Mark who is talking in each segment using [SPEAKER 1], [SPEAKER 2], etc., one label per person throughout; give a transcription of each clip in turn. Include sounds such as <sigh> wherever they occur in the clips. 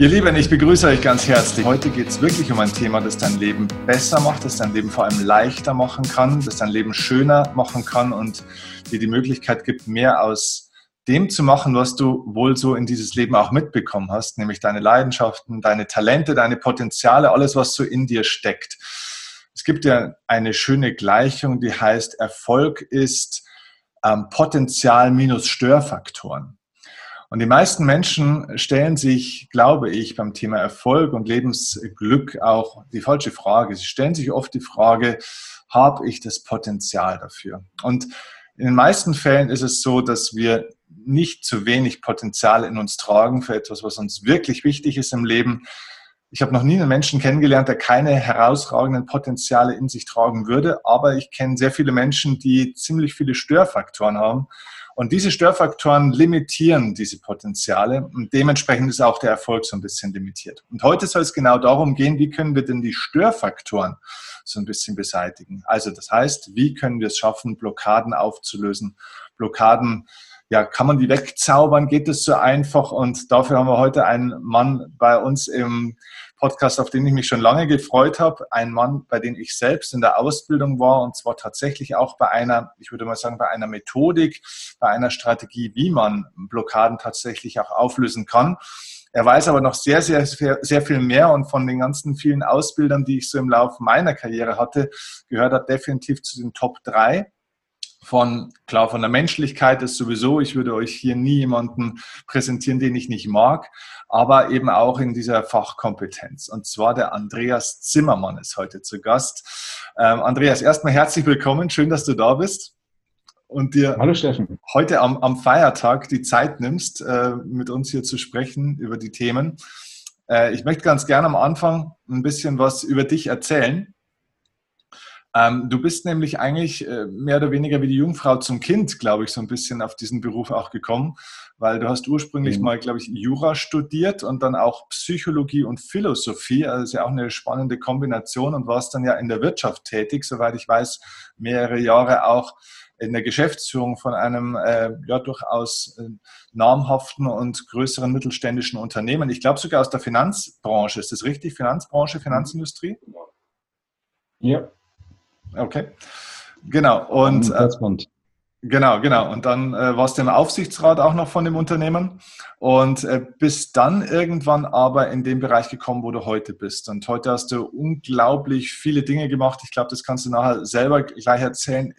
[SPEAKER 1] Ihr Lieben, ich begrüße euch ganz herzlich. Heute geht es wirklich um ein Thema, das dein Leben besser macht, das dein Leben vor allem leichter machen kann, das dein Leben schöner machen kann und dir die Möglichkeit gibt, mehr aus dem zu machen, was du wohl so in dieses Leben auch mitbekommen hast, nämlich deine Leidenschaften, deine Talente, deine Potenziale, alles, was so in dir steckt. Es gibt ja eine schöne Gleichung, die heißt, Erfolg ist ähm, Potenzial minus Störfaktoren. Und die meisten Menschen stellen sich, glaube ich, beim Thema Erfolg und Lebensglück auch die falsche Frage. Sie stellen sich oft die Frage, habe ich das Potenzial dafür? Und in den meisten Fällen ist es so, dass wir nicht zu wenig Potenzial in uns tragen für etwas, was uns wirklich wichtig ist im Leben. Ich habe noch nie einen Menschen kennengelernt, der keine herausragenden Potenziale in sich tragen würde, aber ich kenne sehr viele Menschen, die ziemlich viele Störfaktoren haben und diese Störfaktoren limitieren diese Potenziale und dementsprechend ist auch der Erfolg so ein bisschen limitiert. Und heute soll es genau darum gehen, wie können wir denn die Störfaktoren so ein bisschen beseitigen. Also das heißt, wie können wir es schaffen, Blockaden aufzulösen, Blockaden ja, kann man die wegzaubern? Geht es so einfach? Und dafür haben wir heute einen Mann bei uns im Podcast, auf den ich mich schon lange gefreut habe. Ein Mann, bei dem ich selbst in der Ausbildung war und zwar tatsächlich auch bei einer, ich würde mal sagen, bei einer Methodik, bei einer Strategie, wie man Blockaden tatsächlich auch auflösen kann. Er weiß aber noch sehr, sehr, sehr viel mehr und von den ganzen vielen Ausbildern, die ich so im Laufe meiner Karriere hatte, gehört er definitiv zu den Top 3 von, klar, von der Menschlichkeit ist sowieso, ich würde euch hier nie jemanden präsentieren, den ich nicht mag, aber eben auch in dieser Fachkompetenz. Und zwar der Andreas Zimmermann ist heute zu Gast. Ähm, Andreas, erstmal herzlich willkommen, schön, dass du da bist und dir
[SPEAKER 2] Hallo, Steffen.
[SPEAKER 1] heute am, am, Feiertag die Zeit nimmst, äh, mit uns hier zu sprechen über die Themen. Äh, ich möchte ganz gerne am Anfang ein bisschen was über dich erzählen. Ähm, du bist nämlich eigentlich äh, mehr oder weniger wie die Jungfrau zum Kind, glaube ich, so ein bisschen auf diesen Beruf auch gekommen, weil du hast ursprünglich mhm. mal, glaube ich, Jura studiert und dann auch Psychologie und Philosophie, also ist ja auch eine spannende Kombination und warst dann ja in der Wirtschaft tätig, soweit ich weiß, mehrere Jahre auch in der Geschäftsführung von einem äh, ja durchaus äh, namhaften und größeren mittelständischen Unternehmen. Ich glaube sogar aus der Finanzbranche. Ist das richtig? Finanzbranche, Finanzindustrie?
[SPEAKER 2] Ja.
[SPEAKER 1] Okay. Genau. Und äh, genau, genau. Und dann äh, warst du im Aufsichtsrat auch noch von dem Unternehmen und äh, bist dann irgendwann aber in den Bereich gekommen, wo du heute bist. Und heute hast du unglaublich viele Dinge gemacht. Ich glaube, das kannst du nachher selber gleich erzählen,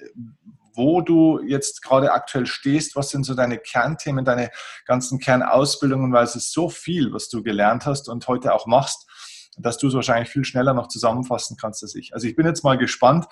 [SPEAKER 1] wo du jetzt gerade aktuell stehst. Was sind so deine Kernthemen, deine ganzen Kernausbildungen, weil es ist so viel, was du gelernt hast und heute auch machst dass du es wahrscheinlich viel schneller noch zusammenfassen kannst als ich. Also ich bin jetzt mal gespannt.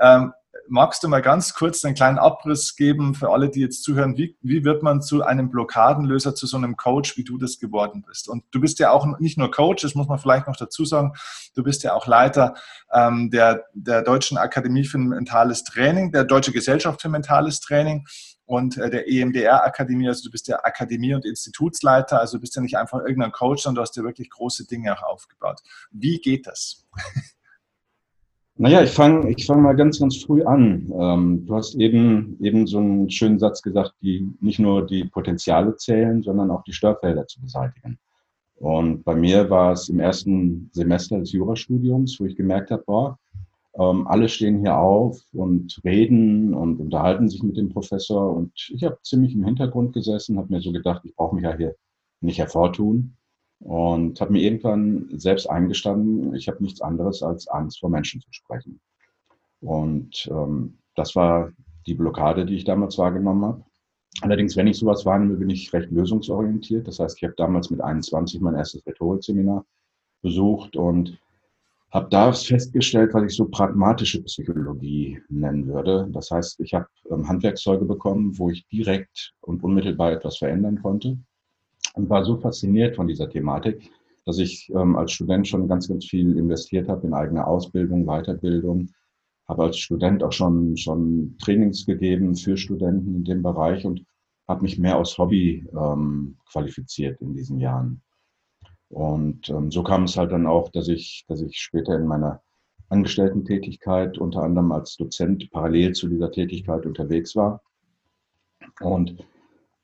[SPEAKER 1] Ähm, magst du mal ganz kurz einen kleinen Abriss geben für alle, die jetzt zuhören? Wie, wie wird man zu einem Blockadenlöser, zu so einem Coach, wie du das geworden bist? Und du bist ja auch nicht nur Coach, das muss man vielleicht noch dazu sagen, du bist ja auch Leiter ähm, der, der Deutschen Akademie für mentales Training, der Deutsche Gesellschaft für mentales Training und äh, der EMDR-Akademie. Also du bist ja Akademie- und Institutsleiter, also du bist ja nicht einfach irgendein Coach, sondern du hast ja wirklich große Dinge auch aufgebaut. Wie geht das? <laughs>
[SPEAKER 2] Naja, ich fange ich fang mal ganz, ganz früh an. Ähm, du hast eben, eben so einen schönen Satz gesagt, die nicht nur die Potenziale zählen, sondern auch die Störfelder zu beseitigen. Und bei mir war es im ersten Semester des Jurastudiums, wo ich gemerkt habe, boah, ähm, alle stehen hier auf und reden und unterhalten sich mit dem Professor. Und ich habe ziemlich im Hintergrund gesessen, habe mir so gedacht, ich brauche mich ja hier nicht hervortun. Und habe mir irgendwann selbst eingestanden, ich habe nichts anderes als Angst vor Menschen zu sprechen. Und ähm, das war die Blockade, die ich damals wahrgenommen habe. Allerdings, wenn ich sowas wahrnehme, bin ich recht lösungsorientiert. Das heißt, ich habe damals mit 21 mein erstes Rhetorikseminar besucht und habe da festgestellt, was ich so pragmatische Psychologie nennen würde. Das heißt, ich habe ähm, Handwerkszeuge bekommen, wo ich direkt und unmittelbar etwas verändern konnte und war so fasziniert von dieser Thematik, dass ich ähm, als Student schon ganz, ganz viel investiert habe in eigene Ausbildung, Weiterbildung, habe als Student auch schon, schon Trainings gegeben für Studenten in dem Bereich und habe mich mehr aus Hobby ähm, qualifiziert in diesen Jahren. Und ähm, so kam es halt dann auch, dass ich, dass ich später in meiner Angestellten-Tätigkeit unter anderem als Dozent parallel zu dieser Tätigkeit unterwegs war. Und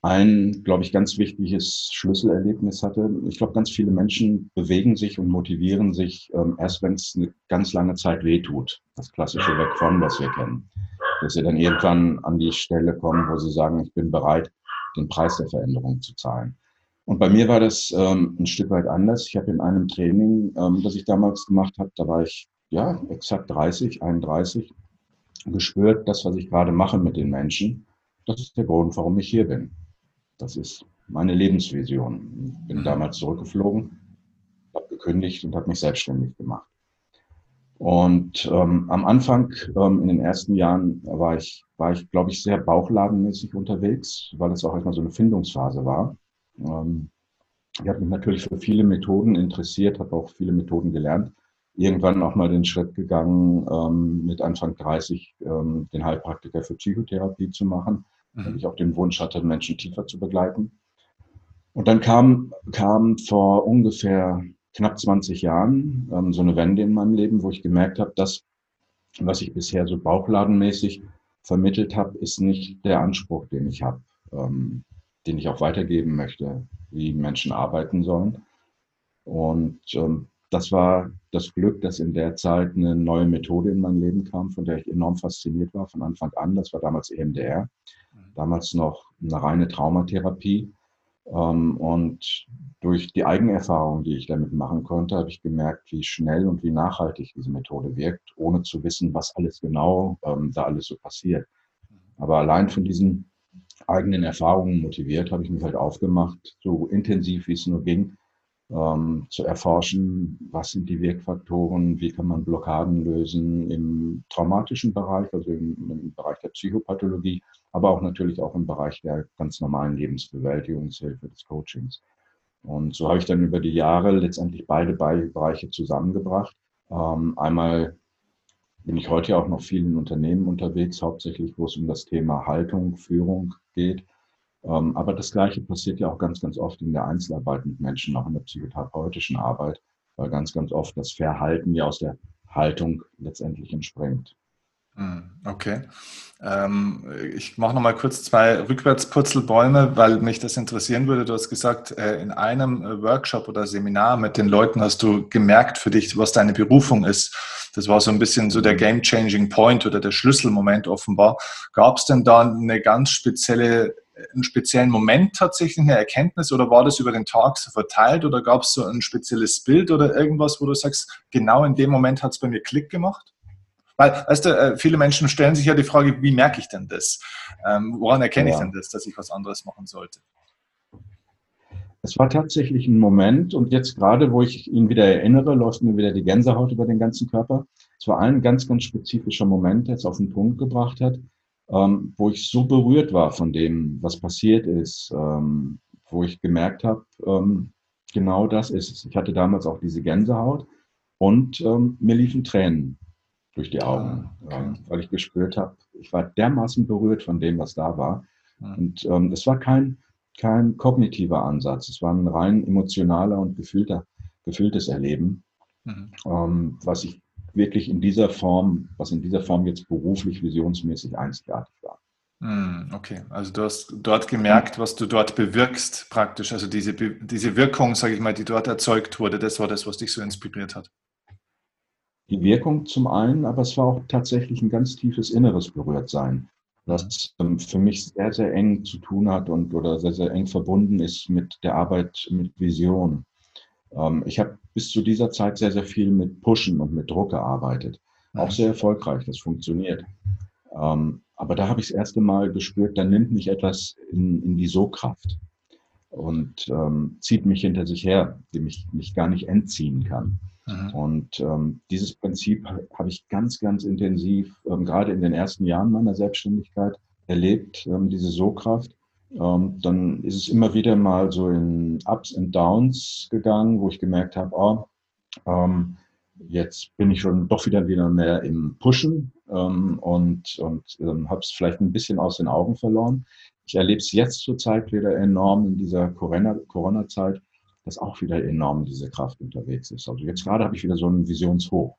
[SPEAKER 2] ein, glaube ich, ganz wichtiges Schlüsselerlebnis hatte. Ich glaube, ganz viele Menschen bewegen sich und motivieren sich ähm, erst, wenn es eine ganz lange Zeit wehtut. Das klassische Weg von, was wir kennen. Dass sie dann irgendwann an die Stelle kommen, wo sie sagen, ich bin bereit, den Preis der Veränderung zu zahlen. Und bei mir war das ähm, ein Stück weit anders. Ich habe in einem Training, ähm, das ich damals gemacht habe, da war ich ja exakt 30, 31, gespürt, das, was ich gerade mache mit den Menschen, das ist der Grund, warum ich hier bin. Das ist meine Lebensvision. Ich bin mhm. damals zurückgeflogen, habe gekündigt und habe mich selbstständig gemacht. Und ähm, am Anfang, ähm, in den ersten Jahren, war ich, war ich, glaube ich, sehr bauchladenmäßig unterwegs, weil es auch erstmal so eine Findungsphase war. Ähm, ich habe mich natürlich für viele Methoden interessiert, habe auch viele Methoden gelernt. Irgendwann auch mal den Schritt gegangen, ähm, mit Anfang 30 ähm, den Heilpraktiker für Psychotherapie zu machen, mhm. weil ich auch den Wunsch hatte, Menschen tiefer zu begleiten. Und dann kam, kam vor ungefähr knapp 20 Jahren ähm, so eine Wende in meinem Leben, wo ich gemerkt habe, dass was ich bisher so bauchladenmäßig vermittelt habe, ist nicht der Anspruch, den ich habe, ähm, den ich auch weitergeben möchte, wie Menschen arbeiten sollen. Und ähm, das war das Glück, dass in der Zeit eine neue Methode in mein Leben kam, von der ich enorm fasziniert war von Anfang an. Das war damals EMDR, mhm. damals noch eine reine Traumatherapie. Ähm, und durch die Eigenerfahrung, die ich damit machen konnte, habe ich gemerkt, wie schnell und wie nachhaltig diese Methode wirkt, ohne zu wissen, was alles genau ähm, da alles so passiert. Aber allein von diesen eigenen Erfahrungen motiviert, habe ich mich halt aufgemacht, so intensiv wie es nur ging, ähm, zu erforschen, was sind die Wirkfaktoren, wie kann man Blockaden lösen im traumatischen Bereich, also im, im, Bereich der Psychopathologie, aber auch natürlich auch im Bereich der ganz normalen Lebensbewältigungshilfe des Coachings. Und so habe ich dann über die Jahre letztendlich beide Bereiche zusammengebracht. Ähm, einmal bin ich heute auch noch viel in Unternehmen unterwegs, hauptsächlich wo es um das Thema Haltung, Führung geht. Ähm, aber das Gleiche passiert ja auch ganz, ganz oft in der Einzelarbeit mit Menschen, auch in der psychotherapeutischen Arbeit, weil ganz, ganz oft das Verhalten ja aus der Haltung letztendlich entspringt.
[SPEAKER 1] Hm, okay. Ähm, ich mache noch mal kurz zwei Rückwärtsputzelbäume, weil mich das interessieren würde. Du hast gesagt, äh, in einem äh, Workshop oder Seminar mit den Leuten hast du gemerkt für dich, was deine Berufung ist. Das war so ein bisschen so der mhm. Game-Changing Point oder der Schlüsselmoment offenbar. Gab es denn da eine ganz spezielle einen speziellen Moment tatsächlich eine Erkenntnis oder war das über den Tag so verteilt oder gab es so ein spezielles Bild oder irgendwas, wo du sagst, genau in dem Moment hat es bei mir Klick gemacht? Weil, weißt du, äh, viele Menschen stellen sich ja die Frage, wie merke ich denn das? Ähm, woran erkenne ja. ich denn das, dass ich was anderes machen sollte?
[SPEAKER 2] Es war tatsächlich ein Moment und jetzt gerade, wo ich ihn wieder erinnere, läuft mir wieder die Gänsehaut über den ganzen Körper. Es war ein ganz, ganz spezifischer Moment, der es auf den Punkt gebracht hat ähm, wo ich so berührt war von dem, was passiert ist, ähm, wo ich gemerkt habe, ähm, genau das ist es. Ich hatte damals auch diese Gänsehaut und mir liefen Tränen durch die Augen, ah, okay. Ähm, weil ich gespürt habe, ich war dermaßen berührt von dem, was da war. Ja. Und ähm, es war kein, kein kognitiver Ansatz, es war ein rein emotionaler und gefühlter, gefühltes Erleben, mhm. was ich wirklich in dieser Form, was in dieser Form jetzt beruflich visionsmäßig einzigartig war.
[SPEAKER 1] Hm, okay, also du hast dort gemerkt, was du dort bewirkst, praktisch. Also diese, diese Wirkung, sage ich mal, die dort erzeugt wurde, das war das, was dich so inspiriert hat.
[SPEAKER 2] Die Wirkung zum einen, aber es war auch tatsächlich ein ganz tiefes inneres Berührtsein, das ähm, für mich sehr, sehr eng zu tun hat und oder sehr, sehr eng verbunden ist mit der Arbeit mit Vision. Ähm, ich habe bis zu dieser Zeit sehr, sehr viel mit Pushen und mit Druck gearbeitet. Auch sehr erfolgreich, das funktioniert. Ähm, aber da habe ich das erste Mal gespürt, da nimmt mich etwas in, in die So-Kraft und ähm, zieht mich hinter sich her, dem ich mich gar nicht entziehen kann. Mhm. Und ähm, dieses Prinzip habe ich ganz, ganz intensiv, ähm, gerade in den ersten Jahren meiner Selbstständigkeit, erlebt, ähm, diese So-Kraft. Ähm, dann ist es immer wieder mal so in Ups und Downs gegangen, wo ich gemerkt habe, oh, ähm, jetzt bin ich schon doch wieder wieder mehr im Pushen ähm, und, und ähm, habe es vielleicht ein bisschen aus den Augen verloren. Ich erlebe es jetzt zurzeit wieder enorm in dieser Corona-Zeit, dass auch wieder enorm diese Kraft unterwegs ist. Also jetzt gerade habe ich wieder so einen Visionshoch.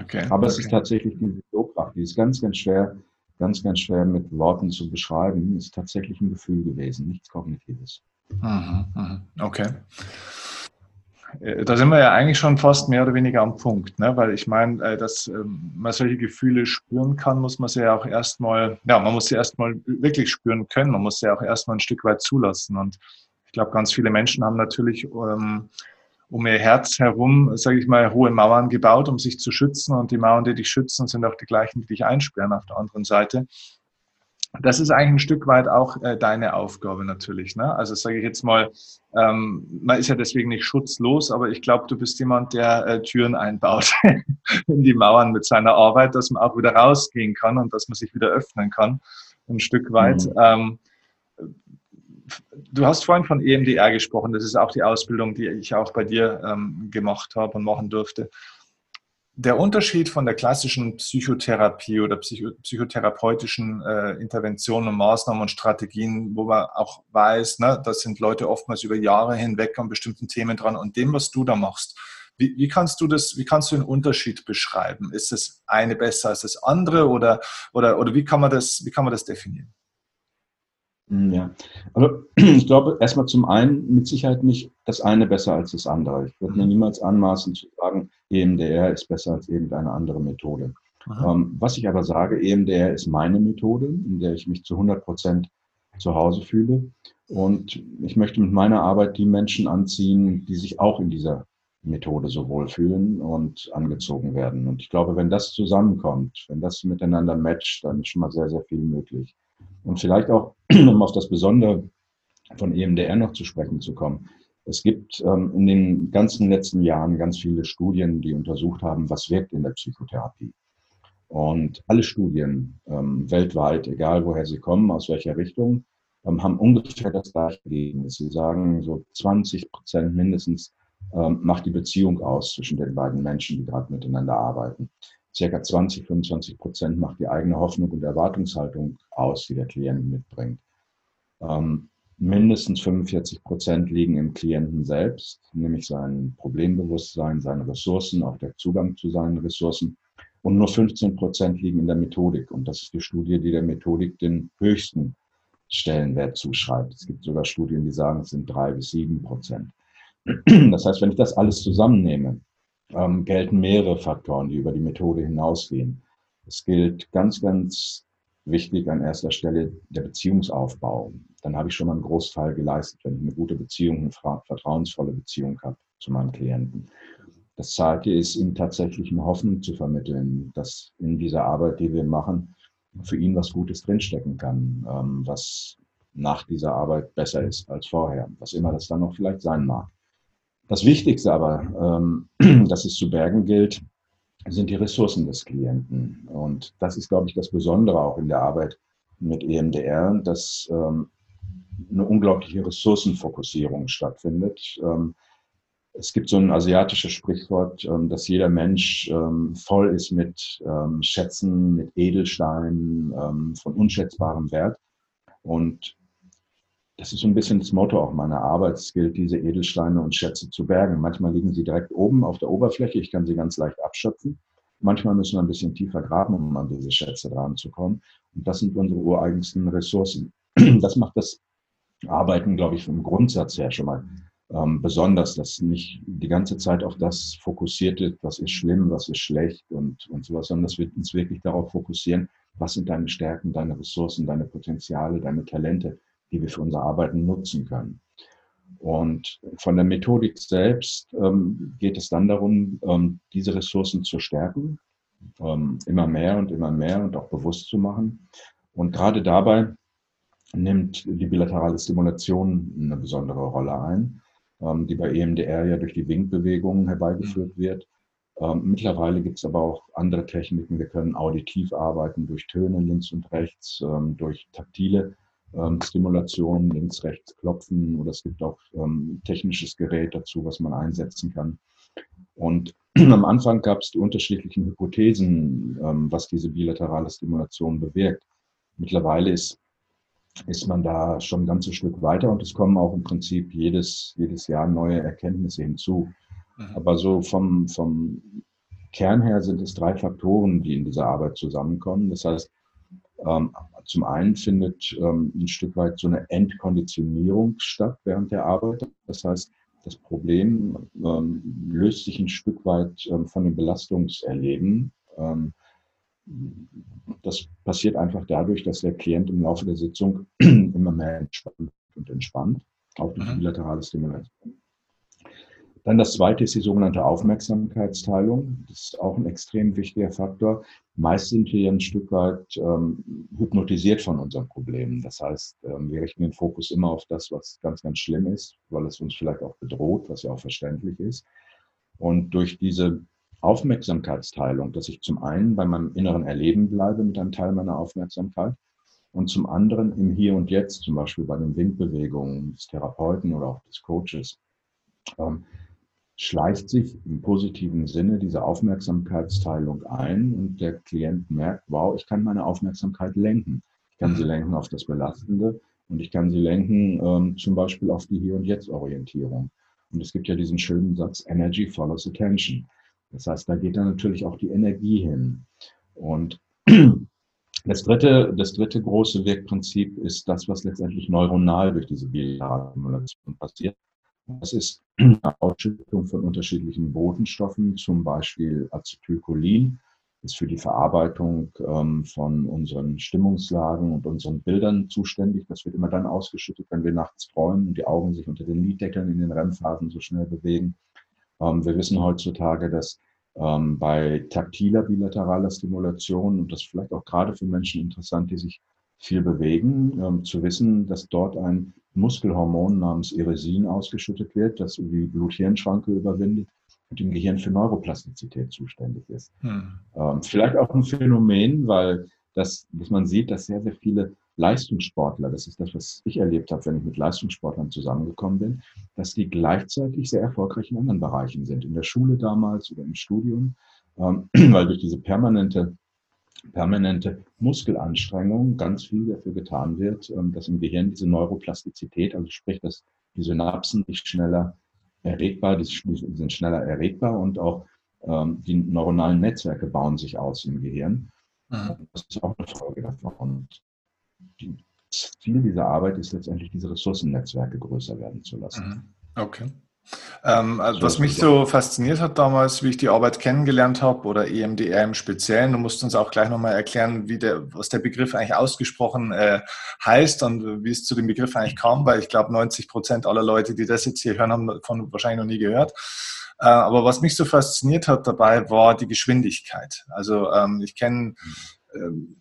[SPEAKER 2] Okay, Aber okay. es ist tatsächlich die Visionskraft, die ist ganz, ganz schwer ganz, ganz schwer mit Worten zu beschreiben, ist tatsächlich ein Gefühl gewesen, nichts Kognitives.
[SPEAKER 1] Mhm, mhm. Okay. Äh, da sind wir ja eigentlich schon fast mehr oder weniger am Punkt, ne? weil ich meine, äh, dass ähm, man solche Gefühle spüren kann, muss man sie ja auch erstmal, ja, man muss sie erstmal wirklich spüren können, man muss sie auch erstmal ein Stück weit zulassen. Und ich glaube, ganz viele Menschen haben natürlich ähm, um ihr Herz herum, sage ich mal, hohe Mauern gebaut, um sich zu schützen. Und die Mauern, die dich schützen, sind auch die gleichen, die dich einsperren auf der anderen Seite. Das ist eigentlich ein Stück weit auch äh, deine Aufgabe natürlich. Ne? Also sage ich jetzt mal, ähm, man ist ja deswegen nicht schutzlos, aber ich glaube, du bist jemand, der äh, Türen einbaut <laughs> in die Mauern mit seiner Arbeit, dass man auch wieder rausgehen kann und dass man sich wieder öffnen kann, ein Stück weit. Mhm. Ähm, du hast vorhin von EMDR gesprochen. Das ist auch die Ausbildung, die ich auch bei dir ähm, gemacht habe und machen durfte der Unterschied von der klassischen Psychotherapie oder psycho psychotherapeutischen äh, Interventionen und Maßnahmen und Strategien, wo man auch weiß, ne, da sind Leute oftmals über Jahre hinweg an bestimmten Themen dran und dem, was du da machst. Wie, wie kannst du das, wie kannst du den Unterschied beschreiben? Ist das eine besser als das andere oder, oder, oder wie kann man das, wie kann man das definieren?
[SPEAKER 2] Hm, ja, also <clears throat> ich glaube erstmal zum einen mit Sicherheit nicht das eine besser als das andere. Ich würde mir mhm. niemals anmaßen zu sagen, EMDR ist besser als irgendeine andere Methode. Ähm, was ich aber sage, EMDR ist meine Methode, in der ich mich zu 100 Prozent zu Hause fühle. Und ich möchte mit meiner Arbeit die Menschen anziehen, die sich auch in dieser Methode so wohlfühlen und angezogen werden. Und ich glaube, wenn das zusammenkommt, wenn das miteinander matcht, dann ist schon mal sehr, sehr viel möglich. Und vielleicht auch, <clears throat> um auf das Besondere von EMDR noch zu sprechen zu kommen. Es gibt ähm, in den ganzen letzten Jahren ganz viele Studien, die untersucht haben, was wirkt in der Psychotherapie. Und alle Studien ähm, weltweit, egal woher sie kommen, aus welcher Richtung, ähm, haben ungefähr das gleiche Ergebnis. Sie sagen, so 20 Prozent mindestens ähm, macht die Beziehung aus zwischen den beiden Menschen, die gerade miteinander arbeiten circa 20, 25 Prozent macht die eigene Hoffnung und Erwartungshaltung aus, die der Klient mitbringt. Ähm, mindestens 45 Prozent liegen im Klienten selbst, nämlich sein Problembewusstsein, seine Ressourcen, auch der Zugang zu seinen Ressourcen. Und nur 15 Prozent liegen in der Methodik. Und das ist die Studie, die der Methodik den höchsten Stellenwert zuschreibt. Es gibt sogar Studien, die sagen, es sind drei bis sieben Prozent. Das heißt, wenn ich das alles zusammennehme, ähm, gelten mehrere Faktoren, die über die Methode hinausgehen. Es gilt ganz, ganz wichtig an erster Stelle der Beziehungsaufbau. Dann habe ich schon mal einen Großteil geleistet, wenn ich eine gute Beziehung, eine vertrauensvolle Beziehung habe zu meinem Klienten. Das zweite ist, ihm tatsächlich eine Hoffnung zu vermitteln, dass in dieser Arbeit, die wir machen, für ihn was Gutes drinstecken kann, ähm, was nach dieser Arbeit besser ist als vorher, was immer das dann noch vielleicht sein mag. Das Wichtigste aber, ähm, <clears throat> dass es zu bergen gilt, sind die Ressourcen des Klienten. Und das ist, glaube ich, das Besondere auch in der Arbeit mit EMDR, dass ähm, eine unglaubliche Ressourcenfokussierung stattfindet. Ähm, es gibt so ein asiatisches Sprichwort, ähm, dass jeder Mensch voll ist mit Schätzen, mit Edelsteinen von unschätzbarem Wert. Und das ist so ein bisschen das Motto auch meiner Arbeit. Es gilt, diese Edelsteine und Schätze zu bergen. Manchmal liegen sie direkt oben auf der Oberfläche. Ich kann sie ganz leicht abschöpfen. Manchmal müssen wir ein bisschen tiefer graben, um an diese Schätze dran zu kommen. Und das sind unsere ureigensten Ressourcen. <clears throat> Das macht das Arbeiten, glaube ich, vom Grundsatz her schon mal ähm, besonders, dass nicht die ganze Zeit auf das fokussiert wird, was ist schlimm, was ist schlecht und, und sowas, sondern dass wir uns wirklich darauf fokussieren, was sind deine Stärken, deine Ressourcen, deine Potenziale, deine Talente die wir für unser Arbeiten nutzen können. Und von der Methodik selbst ähm, geht es dann darum, ähm, diese Ressourcen zu stärken, ähm, immer mehr und immer mehr und auch bewusst zu machen. Und gerade dabei nimmt die bilaterale Stimulation eine besondere Rolle ein, ähm, die bei EMDR ja durch die Winkbewegungen herbeigeführt wird. Ähm, mittlerweile gibt es aber auch andere Techniken. Wir können auditiv arbeiten durch Töne links und rechts, ähm, durch taktile ähm, Stimulation, links, rechts klopfen oder es gibt auch ähm, technisches Gerät dazu, was man einsetzen kann. Und <clears throat> am Anfang gab es die unterschiedlichen Hypothesen, ähm, was diese bilaterale Stimulation bewirkt. Mittlerweile ist, ist man da schon ein ganzes Stück weiter und es kommen auch im Prinzip jedes, jedes Jahr neue Erkenntnisse hinzu. Mhm. Aber so vom, vom Kern her sind es drei Faktoren, die in dieser Arbeit zusammenkommen. Das heißt, Ähm, zum einen findet ähm, ein Stück weit so eine Entkonditionierung statt während der Arbeit. Das heißt, das Problem ähm, löst sich ein Stück weit ähm, von dem Belastungserleben. Ähm, das passiert einfach dadurch, dass der Klient im Laufe der Sitzung <clears throat> immer mehr entspannt und entspannt, auch durch mhm. bilaterale Stimulation. Dann das zweite ist die sogenannte Aufmerksamkeitsteilung. Das ist auch ein extrem wichtiger Faktor. Meist sind wir ein Stück weit ähm, hypnotisiert von unseren Problemen. Das heißt, ähm, wir richten den Fokus immer auf das, was ganz, ganz schlimm ist, weil es uns vielleicht auch bedroht, was ja auch verständlich ist. Und durch diese Aufmerksamkeitsteilung, dass ich zum einen bei meinem inneren Erleben bleibe mit einem Teil meiner Aufmerksamkeit und zum anderen im Hier und Jetzt, zum Beispiel bei den Winkbewegungen des Therapeuten oder auch des Coaches, ähm, schleicht sich im positiven Sinne diese Aufmerksamkeitsteilung ein und der Klient merkt, wow, ich kann meine Aufmerksamkeit lenken. Ich kann sie mhm. lenken auf das Belastende und ich kann sie lenken ähm, zum Beispiel auf die Hier- und Jetzt-Orientierung. Und es gibt ja diesen schönen Satz, Energy follows attention. Das heißt, da geht dann natürlich auch die Energie hin. Und <clears throat> das dritte, das dritte große Wirkprinzip ist das, was letztendlich neuronal durch diese Bilateralstimulation passiert. Das ist eine Ausschüttung von unterschiedlichen Botenstoffen, zum Beispiel Acetylcholin, ist für die Verarbeitung ähm, von unseren Stimmungslagen und unseren Bildern zuständig. Das wird immer dann ausgeschüttet, wenn wir nachts träumen und die Augen sich unter den Liddeckeln in den REM-Phasen so schnell bewegen. Ähm, wir wissen heutzutage, dass ähm, bei taktiler bilateraler Stimulation, und das vielleicht auch gerade für Menschen interessant, die sich viel bewegen, ähm, zu wissen, dass dort ein Muskelhormon namens Eresin ausgeschüttet wird, das die Blut-Hirn-Schranke überwindet und im Gehirn für Neuroplastizität zuständig ist. Hm. Ähm, vielleicht auch ein Phänomen, weil das, dass man sieht, dass sehr, sehr viele Leistungssportler, das ist das, was ich erlebt habe, wenn ich mit Leistungssportlern zusammengekommen bin, dass die gleichzeitig sehr erfolgreich in anderen Bereichen sind, in der Schule damals oder im Studium, ähm, <clears throat> weil durch diese permanente, permanente Muskelanstrengung ganz viel dafür getan wird, ähm, dass im Gehirn diese Neuroplastizität, also sprich, dass die Synapsen nicht schneller erregbar, die sind schneller erregbar und auch ähm, die neuronalen Netzwerke bauen sich aus im Gehirn. Mhm. Das ist auch eine Folge davon. Und das Ziel dieser Arbeit ist letztendlich, diese Ressourcennetzwerke größer werden zu lassen.
[SPEAKER 1] Mhm. Okay. Ähm, also was mich so fasziniert hat damals, wie ich die Arbeit kennengelernt habe oder EMDR im Speziellen, du musst uns auch gleich nochmal erklären, wie der, was der Begriff eigentlich ausgesprochen äh, heißt und wie es zu dem Begriff eigentlich kam, weil ich glaube, 90 Prozent aller Leute, die das jetzt hier hören, haben davon wahrscheinlich noch nie gehört. Äh, aber was mich so fasziniert hat dabei, war die Geschwindigkeit. Also ähm, ich kenne ähm,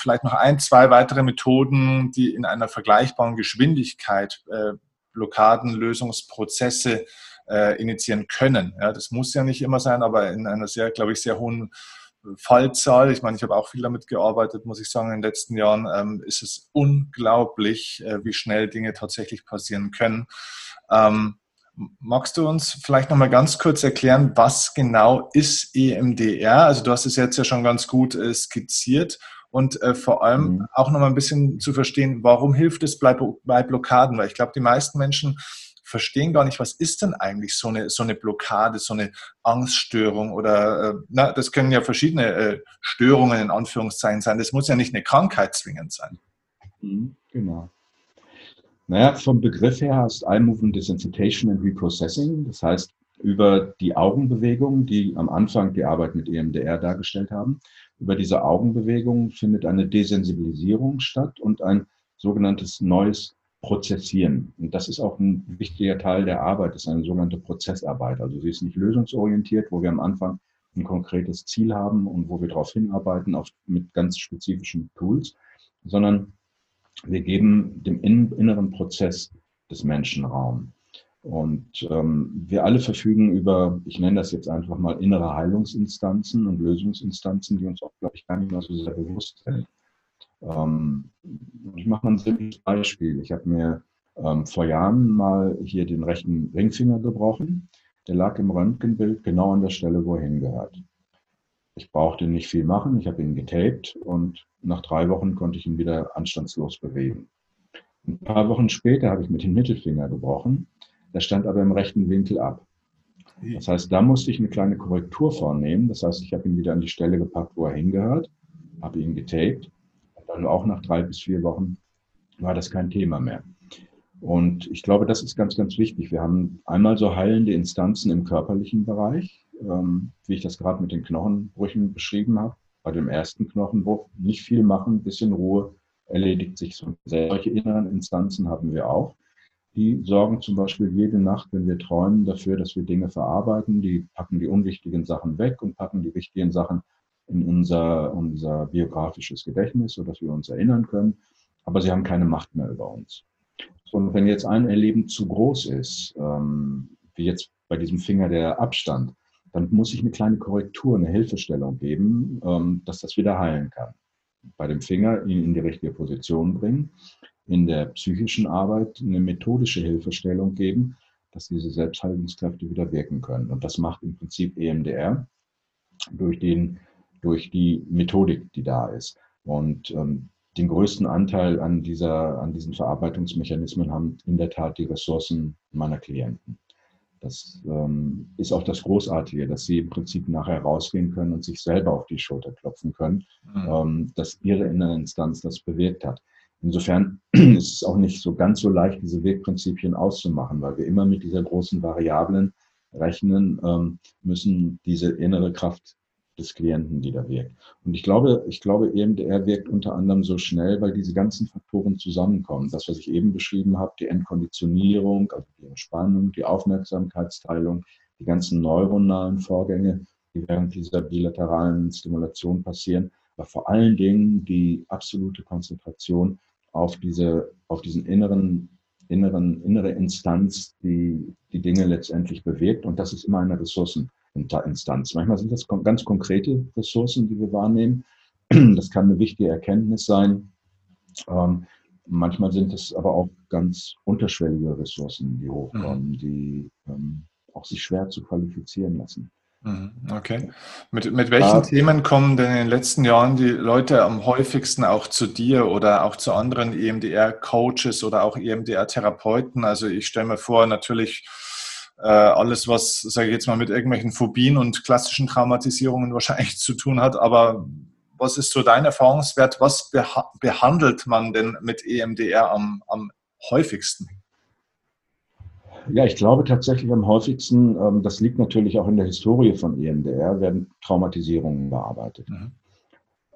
[SPEAKER 1] vielleicht noch ein, zwei weitere Methoden, die in einer vergleichbaren Geschwindigkeit äh, Blockadenlösungsprozesse äh, initiieren können. Ja, das muss ja nicht immer sein, aber in einer sehr, glaube ich, sehr hohen Fallzahl, ich meine, ich habe auch viel damit gearbeitet, muss ich sagen, in den letzten Jahren, ähm, ist es unglaublich, äh, wie schnell Dinge tatsächlich passieren können. Ähm, magst du uns vielleicht nochmal ganz kurz erklären, was genau ist EMDR? Also du hast es jetzt ja schon ganz gut äh, skizziert und äh, vor allem mhm. auch noch mal ein bisschen zu verstehen, warum hilft es bei, bei Blockaden? Weil ich glaube, die meisten Menschen verstehen gar nicht, was ist denn eigentlich so eine, so eine Blockade, so eine Angststörung oder, äh, na, das können ja verschiedene äh, Störungen in Anführungszeichen sein. Das muss ja nicht eine Krankheit zwingend sein.
[SPEAKER 2] Mhm, genau. Naja, vom Begriff her heißt Eye Movement Desensitization and Reprocessing. Das heißt, über die Augenbewegungen, die am Anfang die Arbeit mit EMDR dargestellt haben, über diese Augenbewegungen findet eine Desensibilisierung statt und ein sogenanntes neues Prozessieren. Und das ist auch ein wichtiger Teil der Arbeit, das ist eine sogenannte Prozessarbeit. Also sie ist nicht lösungsorientiert, wo wir am Anfang ein konkretes Ziel haben und wo wir darauf hinarbeiten, auch mit ganz spezifischen Tools, sondern wir geben dem inneren Prozess des Menschen Raum. Und ähm, wir alle verfügen über, ich nenne das jetzt einfach mal innere Heilungsinstanzen und Lösungsinstanzen, die uns auch, glaube ich, gar nicht mehr so sehr bewusst sind. Ähm, ich mache mal ein simples Beispiel. Ich habe mir ähm, vor Jahren mal hier den rechten Ringfinger gebrochen. Der lag im Röntgenbild genau an der Stelle, wo er hingehört. Ich brauchte nicht viel machen. Ich habe ihn getaped und nach drei Wochen konnte ich ihn wieder anstandslos bewegen. Ein paar Wochen später habe ich mit dem Mittelfinger gebrochen der stand aber im rechten Winkel ab. Das heißt, da musste ich eine kleine Korrektur vornehmen. Das heißt, ich habe ihn wieder an die Stelle gepackt, wo er hingehört, habe ihn getaped. Und da Also auch nach drei bis vier Wochen war das kein Thema mehr. Und ich glaube, das ist ganz, ganz wichtig. Wir haben einmal so heilende Instanzen im körperlichen Bereich, ähm, wie ich das gerade mit den Knochenbrüchen beschrieben habe. Bei dem ersten Knochenbruch nicht viel machen, bisschen Ruhe, erledigt sich so. Solche inneren Instanzen haben wir auch. Die sorgen zum Beispiel jede Nacht, wenn wir träumen, dafür, dass wir Dinge verarbeiten. Die packen die unwichtigen Sachen weg und packen die wichtigen Sachen in unser, unser biografisches Gedächtnis, sodass wir uns erinnern können. Aber sie haben keine Macht mehr über uns. Und wenn jetzt ein Erleben zu groß ist, ähm, wie jetzt bei diesem Finger der Abstand, dann muss ich eine kleine Korrektur, eine Hilfestellung geben, ähm, dass das wieder heilen kann. Bei dem Finger ihn in die richtige Position bringen, in der psychischen Arbeit eine methodische Hilfestellung geben, dass diese Selbstheilungskräfte wieder wirken können. Und das macht im Prinzip EMDR durch, den, durch die Methodik, die da ist. Und ähm, den größten Anteil an, dieser, an diesen Verarbeitungsmechanismen haben in der Tat die Ressourcen meiner Klienten. Das ähm, ist auch das Großartige, dass sie im Prinzip nachher rausgehen können und sich selber auf die Schulter klopfen können, mhm. ähm, dass ihre innere Instanz das bewirkt hat. Insofern <clears throat> ist es auch nicht so ganz so leicht, diese Wirkprinzipien auszumachen, weil wir immer mit dieser großen Variablen rechnen ähm, müssen, diese innere Kraft des Klienten, die da wirkt. Und ich glaube, ich glaube EMDR wirkt unter anderem so schnell, weil diese ganzen Faktoren zusammenkommen. Das, was ich eben beschrieben habe, die Entkonditionierung, also die Entspannung, die Aufmerksamkeitsteilung, die ganzen neuronalen Vorgänge, die während dieser bilateralen Stimulation passieren, aber vor allen Dingen die absolute Konzentration auf diese, auf diesen inneren, inneren, innere Instanz, die die Dinge letztendlich bewegt. Und das ist immer eine Ressourcen, Instanz. Manchmal sind das ganz konkrete Ressourcen, die wir wahrnehmen. <clears throat> Das kann eine wichtige Erkenntnis sein. Ähm, manchmal sind es aber auch ganz unterschwellige Ressourcen, die hochkommen, mhm. die ähm, auch sich schwer zu qualifizieren lassen.
[SPEAKER 1] Mhm, okay. Mit, mit welchen äh, Themen kommen denn in den letzten Jahren die Leute am häufigsten auch zu dir oder auch zu anderen EMDR-Coaches oder auch EMDR-Therapeuten? Also ich stelle mir vor, natürlich äh, alles, was, sage ich jetzt mal, mit irgendwelchen Phobien und klassischen Traumatisierungen wahrscheinlich <laughs> zu tun hat. Aber was ist so dein Erfahrungswert? Was beha behandelt man denn mit EMDR am, am häufigsten?
[SPEAKER 2] Ja, ich glaube tatsächlich am häufigsten, ähm, das liegt natürlich auch in der Historie von EMDR, werden Traumatisierungen bearbeitet. Mhm.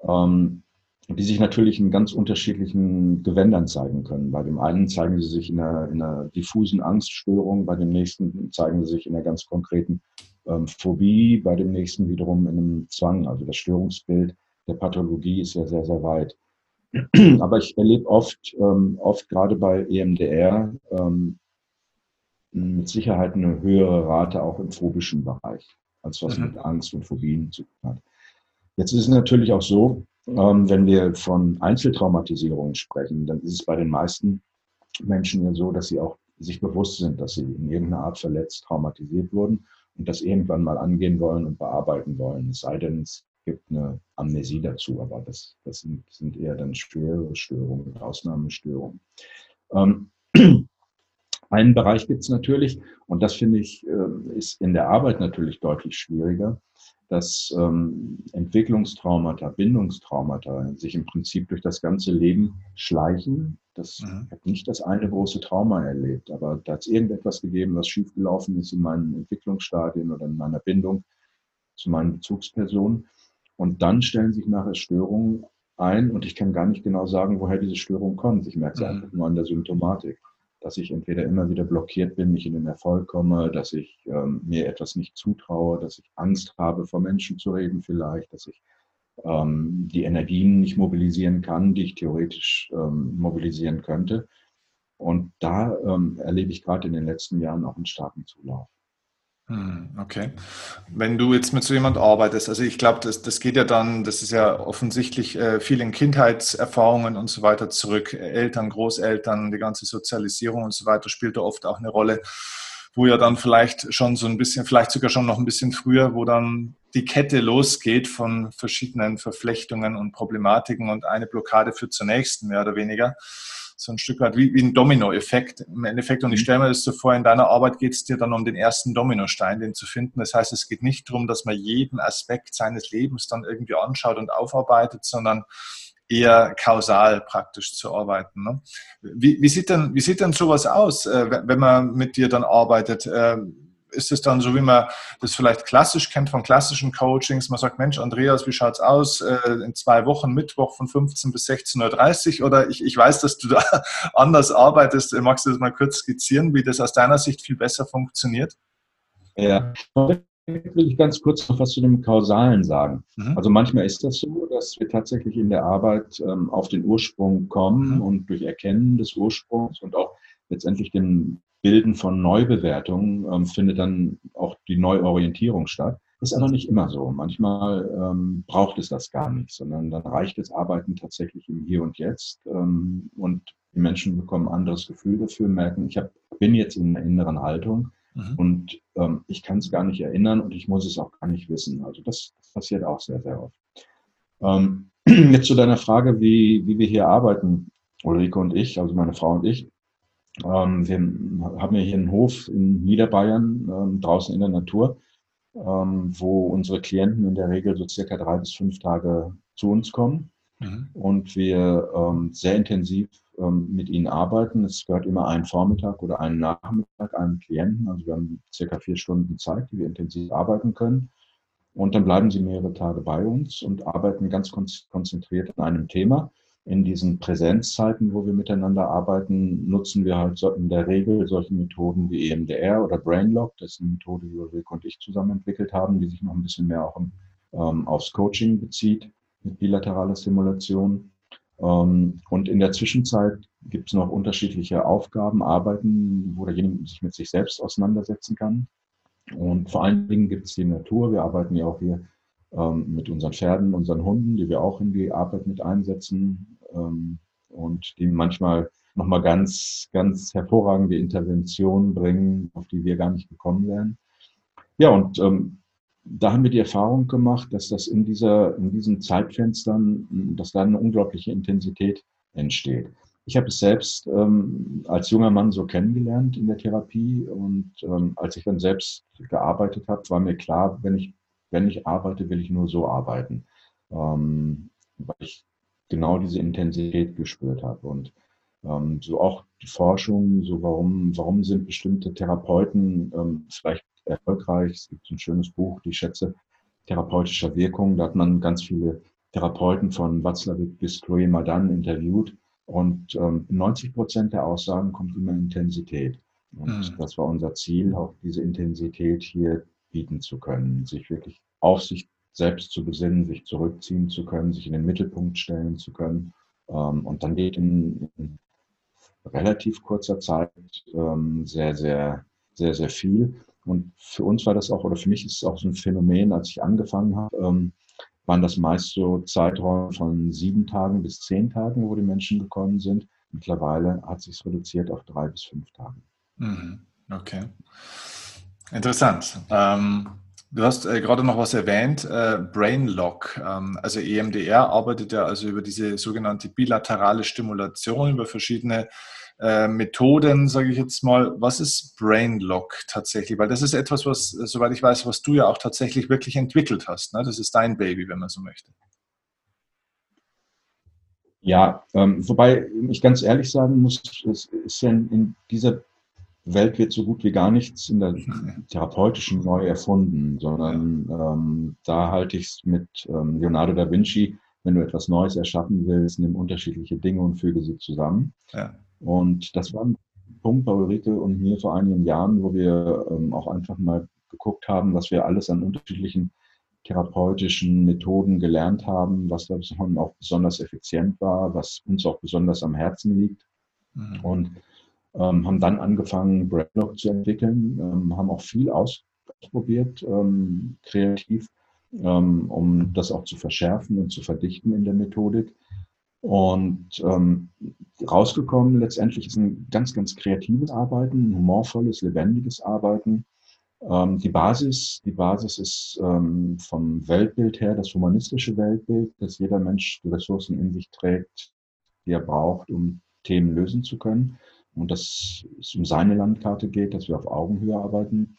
[SPEAKER 2] Ähm, die sich natürlich in ganz unterschiedlichen Gewändern zeigen können. Bei dem einen zeigen sie sich in einer, in einer diffusen Angststörung, bei dem nächsten zeigen sie sich in einer ganz konkreten ähm, Phobie, bei dem nächsten wiederum in einem Zwang. Also das Störungsbild der Pathologie ist ja sehr, sehr weit. <clears throat> Aber ich erlebe oft, ähm, oft gerade bei EMDR mit Sicherheit eine höhere Rate auch im phobischen Bereich, als was mhm. mit Angst und Phobien zu tun hat. Jetzt ist es natürlich auch so, ähm, wenn wir von Einzeltraumatisierungen sprechen, dann ist es bei den meisten Menschen ja so, dass sie auch sich bewusst sind, dass sie in irgendeiner Art verletzt, traumatisiert wurden und das irgendwann mal angehen wollen und bearbeiten wollen. Es sei denn, es gibt eine Amnesie dazu, aber das, das sind, sind eher dann schwere Störungen, Ausnahmestörungen. Ähm, <clears throat> <clears throat> einen Bereich gibt es natürlich, und das finde ich, äh, ist in der Arbeit natürlich deutlich schwieriger, dass ähm, Entwicklungstraumata, Bindungstraumata sich im Prinzip durch das ganze Leben schleichen. Das, mhm. Habe nicht das eine große Trauma erlebt, aber da hat es irgendetwas gegeben, was schiefgelaufen ist in meinen Entwicklungsstadien oder in meiner Bindung zu meinen Bezugspersonen. Und dann stellen sich nachher Störungen ein und ich kann gar nicht genau sagen, woher diese Störung kommt. Ich merke es mhm. einfach nur an der Symptomatik dass ich entweder immer wieder blockiert bin, nicht in den Erfolg komme, dass ich ähm, mir etwas nicht zutraue, dass ich Angst habe, vor Menschen zu reden vielleicht, dass ich ähm, die Energien nicht mobilisieren kann, die ich theoretisch ähm, mobilisieren könnte. Und da ähm, erlebe ich gerade in den letzten Jahren auch einen starken Zulauf.
[SPEAKER 1] Hm, okay. Wenn du jetzt mit so jemand arbeitest, also ich glaube, das, das geht ja dann, das ist ja offensichtlich äh, viel in Kindheitserfahrungen und so weiter zurück. Eltern, Großeltern, die ganze Sozialisierung und so weiter spielt da oft auch eine Rolle, wo ja dann vielleicht schon so ein bisschen, vielleicht sogar schon noch ein bisschen früher, wo dann die Kette losgeht von verschiedenen Verflechtungen und Problematiken und eine Blockade führt zur nächsten, mehr oder weniger so ein Stück weit wie, wie ein Domino-Effekt im Endeffekt. Und ich mhm. stelle mir das so vor, in deiner Arbeit geht es dir dann um den ersten Dominostein, den zu finden. Das heißt, es geht nicht darum, dass man jeden Aspekt seines Lebens dann irgendwie anschaut und aufarbeitet, sondern eher kausal praktisch zu arbeiten. Ne? Wie, wie, sieht denn, wie sieht denn sowas aus, äh, wenn man mit dir dann arbeitet? Äh, ist es dann so, wie man das vielleicht klassisch kennt von klassischen Coachings? Man sagt, Mensch, Andreas, wie schaut's aus? Äh, in zwei Wochen, Mittwoch von 15 bis 16.30 Uhr oder ich, ich weiß, dass du da <laughs> anders arbeitest. Magst du das mal kurz skizzieren, wie das aus deiner Sicht viel besser funktioniert?
[SPEAKER 2] Ja, will ich ganz kurz noch was zu dem Kausalen sagen. Mhm. Also manchmal ist das so, dass wir tatsächlich in der Arbeit ähm, auf den Ursprung kommen mhm. und durch Erkennen des Ursprungs und auch letztendlich dem Bilden von Neubewertungen ähm, findet dann auch die Neuorientierung statt. Ist aber nicht immer so. Manchmal ähm, braucht es das gar nicht, sondern dann reicht das Arbeiten tatsächlich im Hier und Jetzt ähm, und die Menschen bekommen ein anderes Gefühl dafür, merken, ich hab, bin jetzt in einer inneren Haltung Mhm. Und ähm, ich kann es gar nicht erinnern und ich muss es auch gar nicht wissen. Also das, das passiert auch sehr, sehr oft. Ähm, <clears throat> jetzt zu deiner Frage, wie, wie wir hier arbeiten, Ulrike und ich, also meine Frau und ich. Ähm, wir haben ja hier einen Hof in Niederbayern, ähm, draußen in der Natur, ähm, wo unsere Klienten in der Regel so circa drei bis fünf Tage zu uns kommen. Mhm. Und wir ähm, sehr intensiv ähm, mit ihnen arbeiten. Es gehört immer ein Vormittag oder einen Nachmittag einem Klienten. Also wir haben circa vier Stunden Zeit, die wir intensiv arbeiten können. Und dann bleiben sie mehrere Tage bei uns und arbeiten ganz konzentriert an einem Thema. In diesen Präsenzzeiten, wo wir miteinander arbeiten, nutzen wir halt in der Regel solche Methoden wie EMDR oder Brainlock. Das ist eine Methode, die Ulrike und ich zusammen entwickelt haben, die sich noch ein bisschen mehr auch ähm, aufs Coaching bezieht mit bilateraler Simulation. Ähm, und in der Zwischenzeit gibt es noch unterschiedliche Aufgaben, Arbeiten, wo derjenige sich mit sich selbst auseinandersetzen kann. Und vor allen Dingen gibt es die Natur. Wir arbeiten ja auch hier ähm, mit unseren Pferden, unseren Hunden, die wir auch in die Arbeit mit einsetzen ähm, und die manchmal nochmal ganz, ganz hervorragende Interventionen bringen, auf die wir gar nicht gekommen wären. Ja, und ähm, da haben wir die Erfahrung gemacht, dass das in, dieser, in diesen Zeitfenstern, dass da eine unglaubliche Intensität entsteht. Ich habe es selbst ähm, als junger Mann so kennengelernt in der Therapie und ähm, als ich dann selbst gearbeitet habe, war mir klar, wenn ich, wenn ich arbeite, will ich nur so arbeiten, ähm, weil ich genau diese Intensität gespürt habe und ähm, so auch die Forschung, so warum, warum sind bestimmte Therapeuten ähm, vielleicht erfolgreich. Es gibt ein schönes Buch, die Schätze therapeutischer Wirkung. Da hat man ganz viele Therapeuten von Watzlawick bis Chloe Madan interviewt. Und ähm, 90 Prozent der Aussagen kommt immer Intensität. Und mhm. das war unser Ziel, auch diese Intensität hier bieten zu können, sich wirklich auf sich selbst zu besinnen, sich zurückziehen zu können, sich in den Mittelpunkt stellen zu können. Ähm, und dann geht in, in relativ kurzer Zeit ähm, sehr, sehr, sehr, sehr viel. Und für uns war das auch, oder für mich ist es auch so ein Phänomen, als ich angefangen habe, ähm, waren das meist so Zeiträume von sieben Tagen bis zehn Tagen, wo die Menschen gekommen sind. Mittlerweile hat sich reduziert auf drei bis fünf Tage.
[SPEAKER 1] Mhm. Okay. Interessant. Ähm, du hast äh, gerade noch was erwähnt, äh, Brainlock. Ähm, also EMDR arbeitet ja also über diese sogenannte bilaterale Stimulation, über verschiedene äh, Methoden, sage ich jetzt mal. Was ist Brainlock tatsächlich? Weil das ist etwas, was, äh, soweit ich weiß, was du ja auch tatsächlich wirklich entwickelt hast. Ne? Das ist dein Baby, wenn man so möchte.
[SPEAKER 2] Ja, ähm, wobei ich ganz ehrlich sagen muss, es ist ja in, in dieser Welt wird so gut wie gar nichts in der <laughs> therapeutischen neu erfunden, sondern ähm, da halte ich es mit ähm, Leonardo da Vinci, wenn du etwas Neues erschaffen willst, nimm unterschiedliche Dinge und füge sie zusammen. Ja. Und das war ein Punkt bei Ulrike und mir vor einigen Jahren, wo wir ähm, auch einfach mal geguckt haben, was wir alles an unterschiedlichen therapeutischen Methoden gelernt haben, was da auch besonders effizient war, was uns auch besonders am Herzen liegt. Mhm. Und ähm, haben dann angefangen, Brainlock zu entwickeln, ähm, haben auch viel ausprobiert, ähm, kreativ, ähm, um das auch zu verschärfen und zu verdichten in der Methodik. Und ähm, rausgekommen letztendlich ist ein ganz, ganz kreatives Arbeiten, ein humorvolles, lebendiges Arbeiten. Ähm, die Basis, die Basis ist vom Weltbild her das humanistische Weltbild, dass jeder Mensch die Ressourcen in sich trägt, die er braucht, um Themen lösen zu können. Und dass es um seine Landkarte geht, dass wir auf Augenhöhe arbeiten.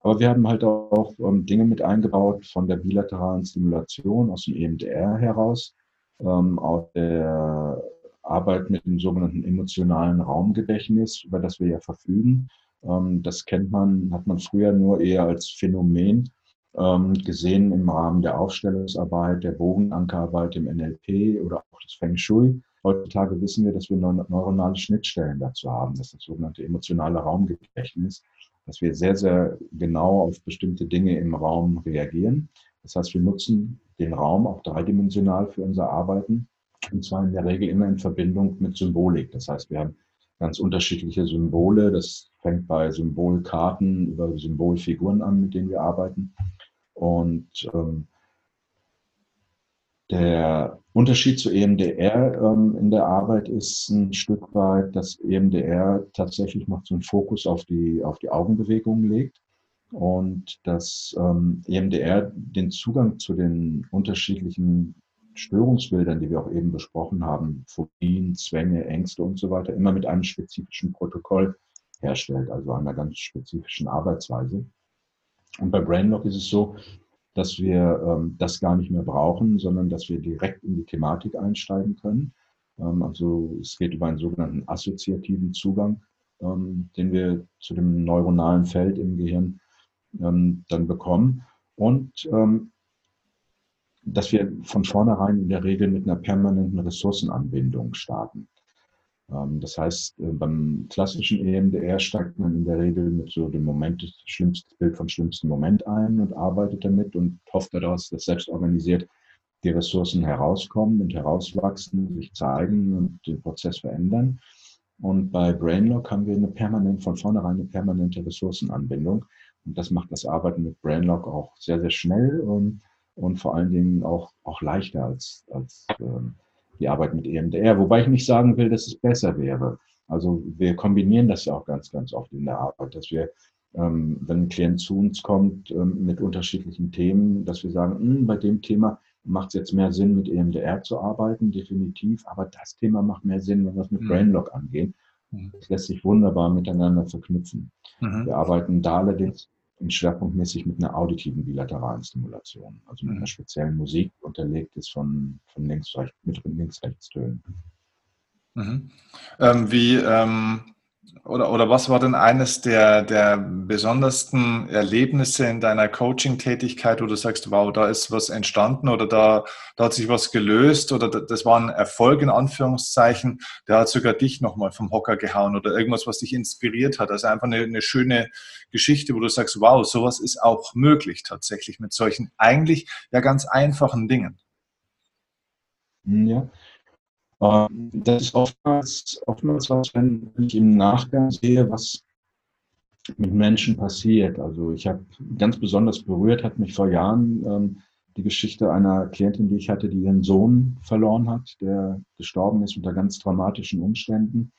[SPEAKER 2] Aber wir haben halt auch ähm, Dinge mit eingebaut von der bilateralen Stimulation aus dem EMDR heraus, ähm, aus der Arbeit mit dem sogenannten emotionalen Raumgedächtnis, über das wir ja verfügen. Ähm, das kennt man, hat man früher nur eher als Phänomen ähm, gesehen im Rahmen der Aufstellungsarbeit, der Bogenankerarbeit im NLP oder auch des Feng Shui. Heutzutage wissen wir, dass wir neuronale Schnittstellen dazu haben. Das ist das sogenannte emotionale Raumgedächtnis, dass wir sehr, sehr genau auf bestimmte Dinge im Raum reagieren. Das heißt, wir nutzen den Raum auch dreidimensional für unser Arbeiten und zwar in der Regel immer in Verbindung mit Symbolik. Das heißt, wir haben ganz unterschiedliche Symbole. Das fängt bei Symbolkarten über Symbolfiguren an, mit denen wir arbeiten. Und ähm, der Unterschied zu EMDR ähm, in der Arbeit ist ein Stück weit, dass EMDR tatsächlich noch so einen Fokus auf die, auf die Augenbewegungen legt und dass ähm, EMDR den Zugang zu den unterschiedlichen Störungsbildern, die wir auch eben besprochen haben, Phobien, Zwänge, Ängste und so weiter, immer mit einem spezifischen Protokoll herstellt, also einer ganz spezifischen Arbeitsweise. Und bei Brainlock ist es so, dass wir ähm, das gar nicht mehr brauchen, sondern dass wir direkt in die Thematik einsteigen können. Ähm, also es geht über einen sogenannten assoziativen Zugang, ähm, den wir zu dem neuronalen Feld im Gehirn ähm, dann bekommen. Und ähm, dass wir von vornherein in der Regel mit einer permanenten Ressourcenanbindung starten. Ähm, das heißt, äh, beim klassischen EMDR steigt man in der Regel mit so dem Moment, das schlimmste Bild vom schlimmsten Moment ein und arbeitet damit und hofft daraus, dass selbst organisiert die Ressourcen herauskommen und herauswachsen, sich zeigen und den Prozess verändern. Und bei Brainlock haben wir eine permanent, von vornherein eine permanente Ressourcenanbindung. Und das macht das Arbeiten mit Brainlock auch sehr, sehr schnell und, und vor allen Dingen auch, auch leichter als, als ähm, die Arbeit mit EMDR. Wobei ich nicht sagen will, dass es besser wäre. Also wir kombinieren das ja auch ganz, ganz oft in der Arbeit, dass wir, ähm, wenn ein Klient zu uns kommt ähm, mit unterschiedlichen Themen, dass wir sagen, hm, bei dem Thema macht es jetzt mehr Sinn, mit EMDR zu arbeiten, definitiv, aber das Thema macht mehr Sinn, wenn wir es mit mhm. Brainlock angehen. Mhm. Das lässt sich wunderbar miteinander verknüpfen. Mhm. Wir arbeiten da allerdings schwerpunktmäßig mit einer auditiven bilateralen Stimulation, also mit einer mhm. speziellen Musik unterlegt ist von, von links, rechts, mit links-rechts-Tönen.
[SPEAKER 1] Mhm. Ähm, wie, ähm, oder, oder was war denn eines der, der besondersten Erlebnisse in deiner Coaching-Tätigkeit, wo du sagst, wow, da ist was entstanden oder da, da hat sich was gelöst oder das war ein Erfolg in Anführungszeichen, der hat sogar dich nochmal vom Hocker gehauen oder irgendwas, was dich inspiriert hat. Also einfach eine, eine schöne Geschichte, wo du sagst, wow, sowas ist auch möglich tatsächlich mit solchen eigentlich ja ganz einfachen Dingen.
[SPEAKER 2] Ja, ähm, das ist oftmals, oftmals was, wenn ich im Nachgang sehe, was mit Menschen passiert. Also ich habe ganz besonders berührt, hat mich vor Jahren ähm, die Geschichte einer Klientin, die ich hatte, die ihren Sohn verloren hat, der gestorben ist unter ganz dramatischen Umständen.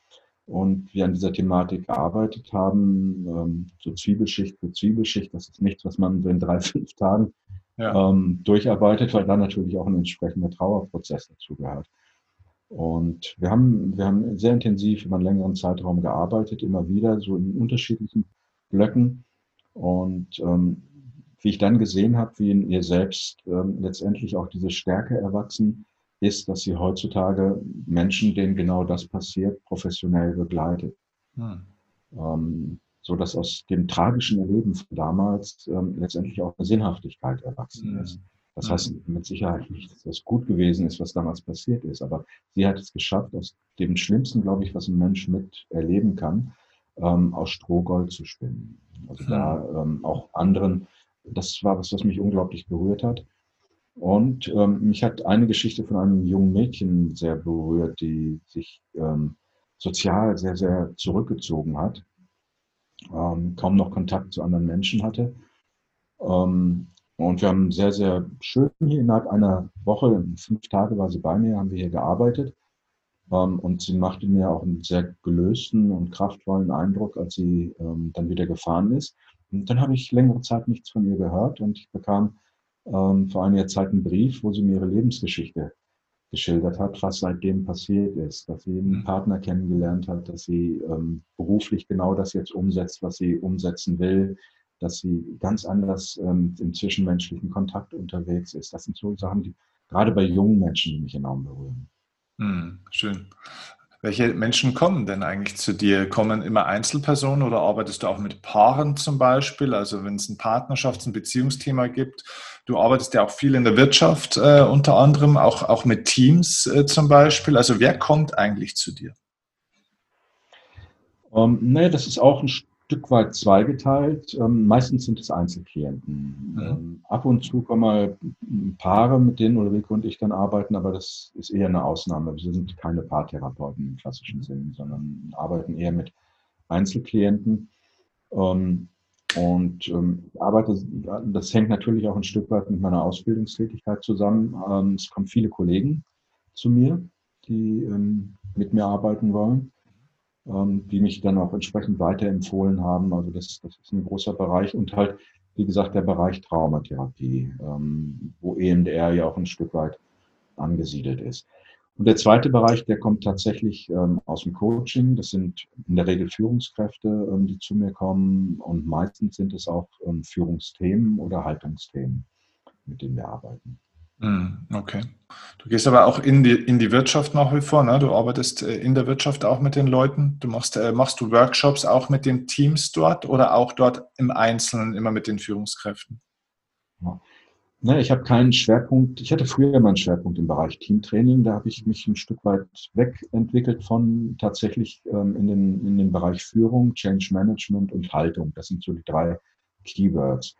[SPEAKER 2] Und wir an dieser Thematik gearbeitet haben, ähm, so Zwiebelschicht für Zwiebelschicht. Das ist nichts, was man so in drei, <laughs> fünf Tagen ja. ähm, durcharbeitet, weil da natürlich auch ein entsprechender Trauerprozess dazu gehört. Und wir haben, wir haben sehr intensiv über einen längeren Zeitraum gearbeitet, immer wieder, so in unterschiedlichen Blöcken. Und ähm, wie ich dann gesehen habe, wie in ihr selbst ähm, letztendlich auch diese Stärke erwachsen ist, dass sie heutzutage Menschen, denen genau das passiert, professionell begleitet. Hm. Ähm, so dass aus dem tragischen Erleben von damals ähm, letztendlich auch eine Sinnhaftigkeit erwachsen hm. ist. Das heißt mit Sicherheit nicht, dass das gut gewesen ist, was damals passiert ist, aber sie hat es geschafft, aus dem Schlimmsten, glaube ich, was ein Mensch mit erleben kann, ähm, aus Strohgold zu spinnen. Also da mhm. ähm, auch anderen, das war was, was mich unglaublich berührt hat. Und ähm, mich hat eine Geschichte von einem jungen Mädchen sehr berührt, die sich ähm, sozial sehr, sehr zurückgezogen hat, ähm, kaum noch Kontakt zu anderen Menschen hatte. Ähm, und wir haben sehr, sehr schön hier innerhalb einer Woche, fünf Tage war sie bei mir, haben wir hier gearbeitet. Ähm, und sie machte mir auch einen sehr gelösten und kraftvollen Eindruck, als sie ähm, dann wieder gefahren ist. Und dann habe ich längere Zeit nichts von ihr gehört und ich bekam ähm, vor einiger Zeit einen Brief, wo sie mir ihre Lebensgeschichte geschildert hat, was seitdem passiert ist, dass sie einen mhm. Partner kennengelernt hat, dass sie beruflich genau das jetzt umsetzt, was sie umsetzen will, dass sie ganz anders ähm, im zwischenmenschlichen Kontakt unterwegs ist. Das sind so Sachen, die gerade bei jungen Menschen, mich enorm berühren.
[SPEAKER 1] Hm, schön. Welche Menschen kommen denn eigentlich zu dir? Kommen immer Einzelpersonen oder arbeitest du auch mit Paaren zum Beispiel? Also wenn es ein Partnerschafts- und Beziehungsthema gibt. Du arbeitest ja auch viel in der Wirtschaft äh, unter anderem, auch, auch mit Teams äh, zum Beispiel. Also wer kommt eigentlich zu dir?
[SPEAKER 2] Ähm, nee, das ist auch ein Stück weit zweigeteilt. Ähm, meistens sind es Einzelklienten. Mhm. Ähm, ab und zu kommen mal Paare, mit denen Ulrike und ich dann arbeiten, aber das ist eher eine Ausnahme. Wir sind keine Paartherapeuten im klassischen Sinn, sondern arbeiten eher mit Einzelklienten. Ähm, und ähm, arbeite, das hängt natürlich auch ein Stück weit mit meiner Ausbildungstätigkeit zusammen. Ähm, es kommen viele Kollegen zu mir, die ähm, mit mir arbeiten wollen. Ähm, die mich dann auch entsprechend weiterempfohlen haben. Also das, das ist ein großer Bereich und halt, wie gesagt, der Bereich Traumatherapie, ähm, wo EMDR ja auch ein Stück weit angesiedelt ist. Und der zweite Bereich, der kommt tatsächlich ähm, aus dem Coaching. Das sind in der Regel Führungskräfte, die zu mir kommen. Und meistens sind es auch Führungsthemen oder Haltungsthemen, mit denen wir arbeiten.
[SPEAKER 1] Hm, okay. Du gehst aber auch in die, in die Wirtschaft nach wie vor, ne? Du arbeitest äh, in der Wirtschaft auch mit den Leuten. Du machst, äh, machst du Workshops auch mit den Teams dort oder auch dort im Einzelnen immer mit den Führungskräften?
[SPEAKER 2] Ja. Ne, ich habe keinen Schwerpunkt. Ich hatte früher immer einen Schwerpunkt im Bereich Teamtraining. Da habe ich mich ein Stück weit wegentwickelt von tatsächlich ähm, in, den, in den Bereich Führung, Change Management und Haltung. Das sind so die drei Keywords.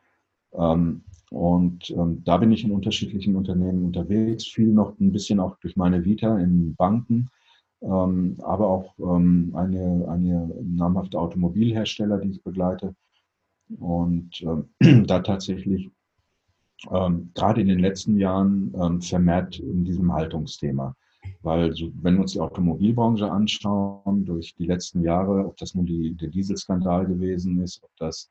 [SPEAKER 2] Ähm, und ähm, da bin ich in unterschiedlichen Unternehmen unterwegs, viel noch ein bisschen auch durch meine Vita in Banken, ähm, aber auch eine, eine namhafte Automobilhersteller, die ich begleite. Und <clears throat> da tatsächlich gerade in den letzten Jahren vermehrt in diesem Haltungsthema. Weil wenn wir uns die Automobilbranche anschauen, durch die letzten Jahre, ob das nun die, der Dieselskandal gewesen ist, ob das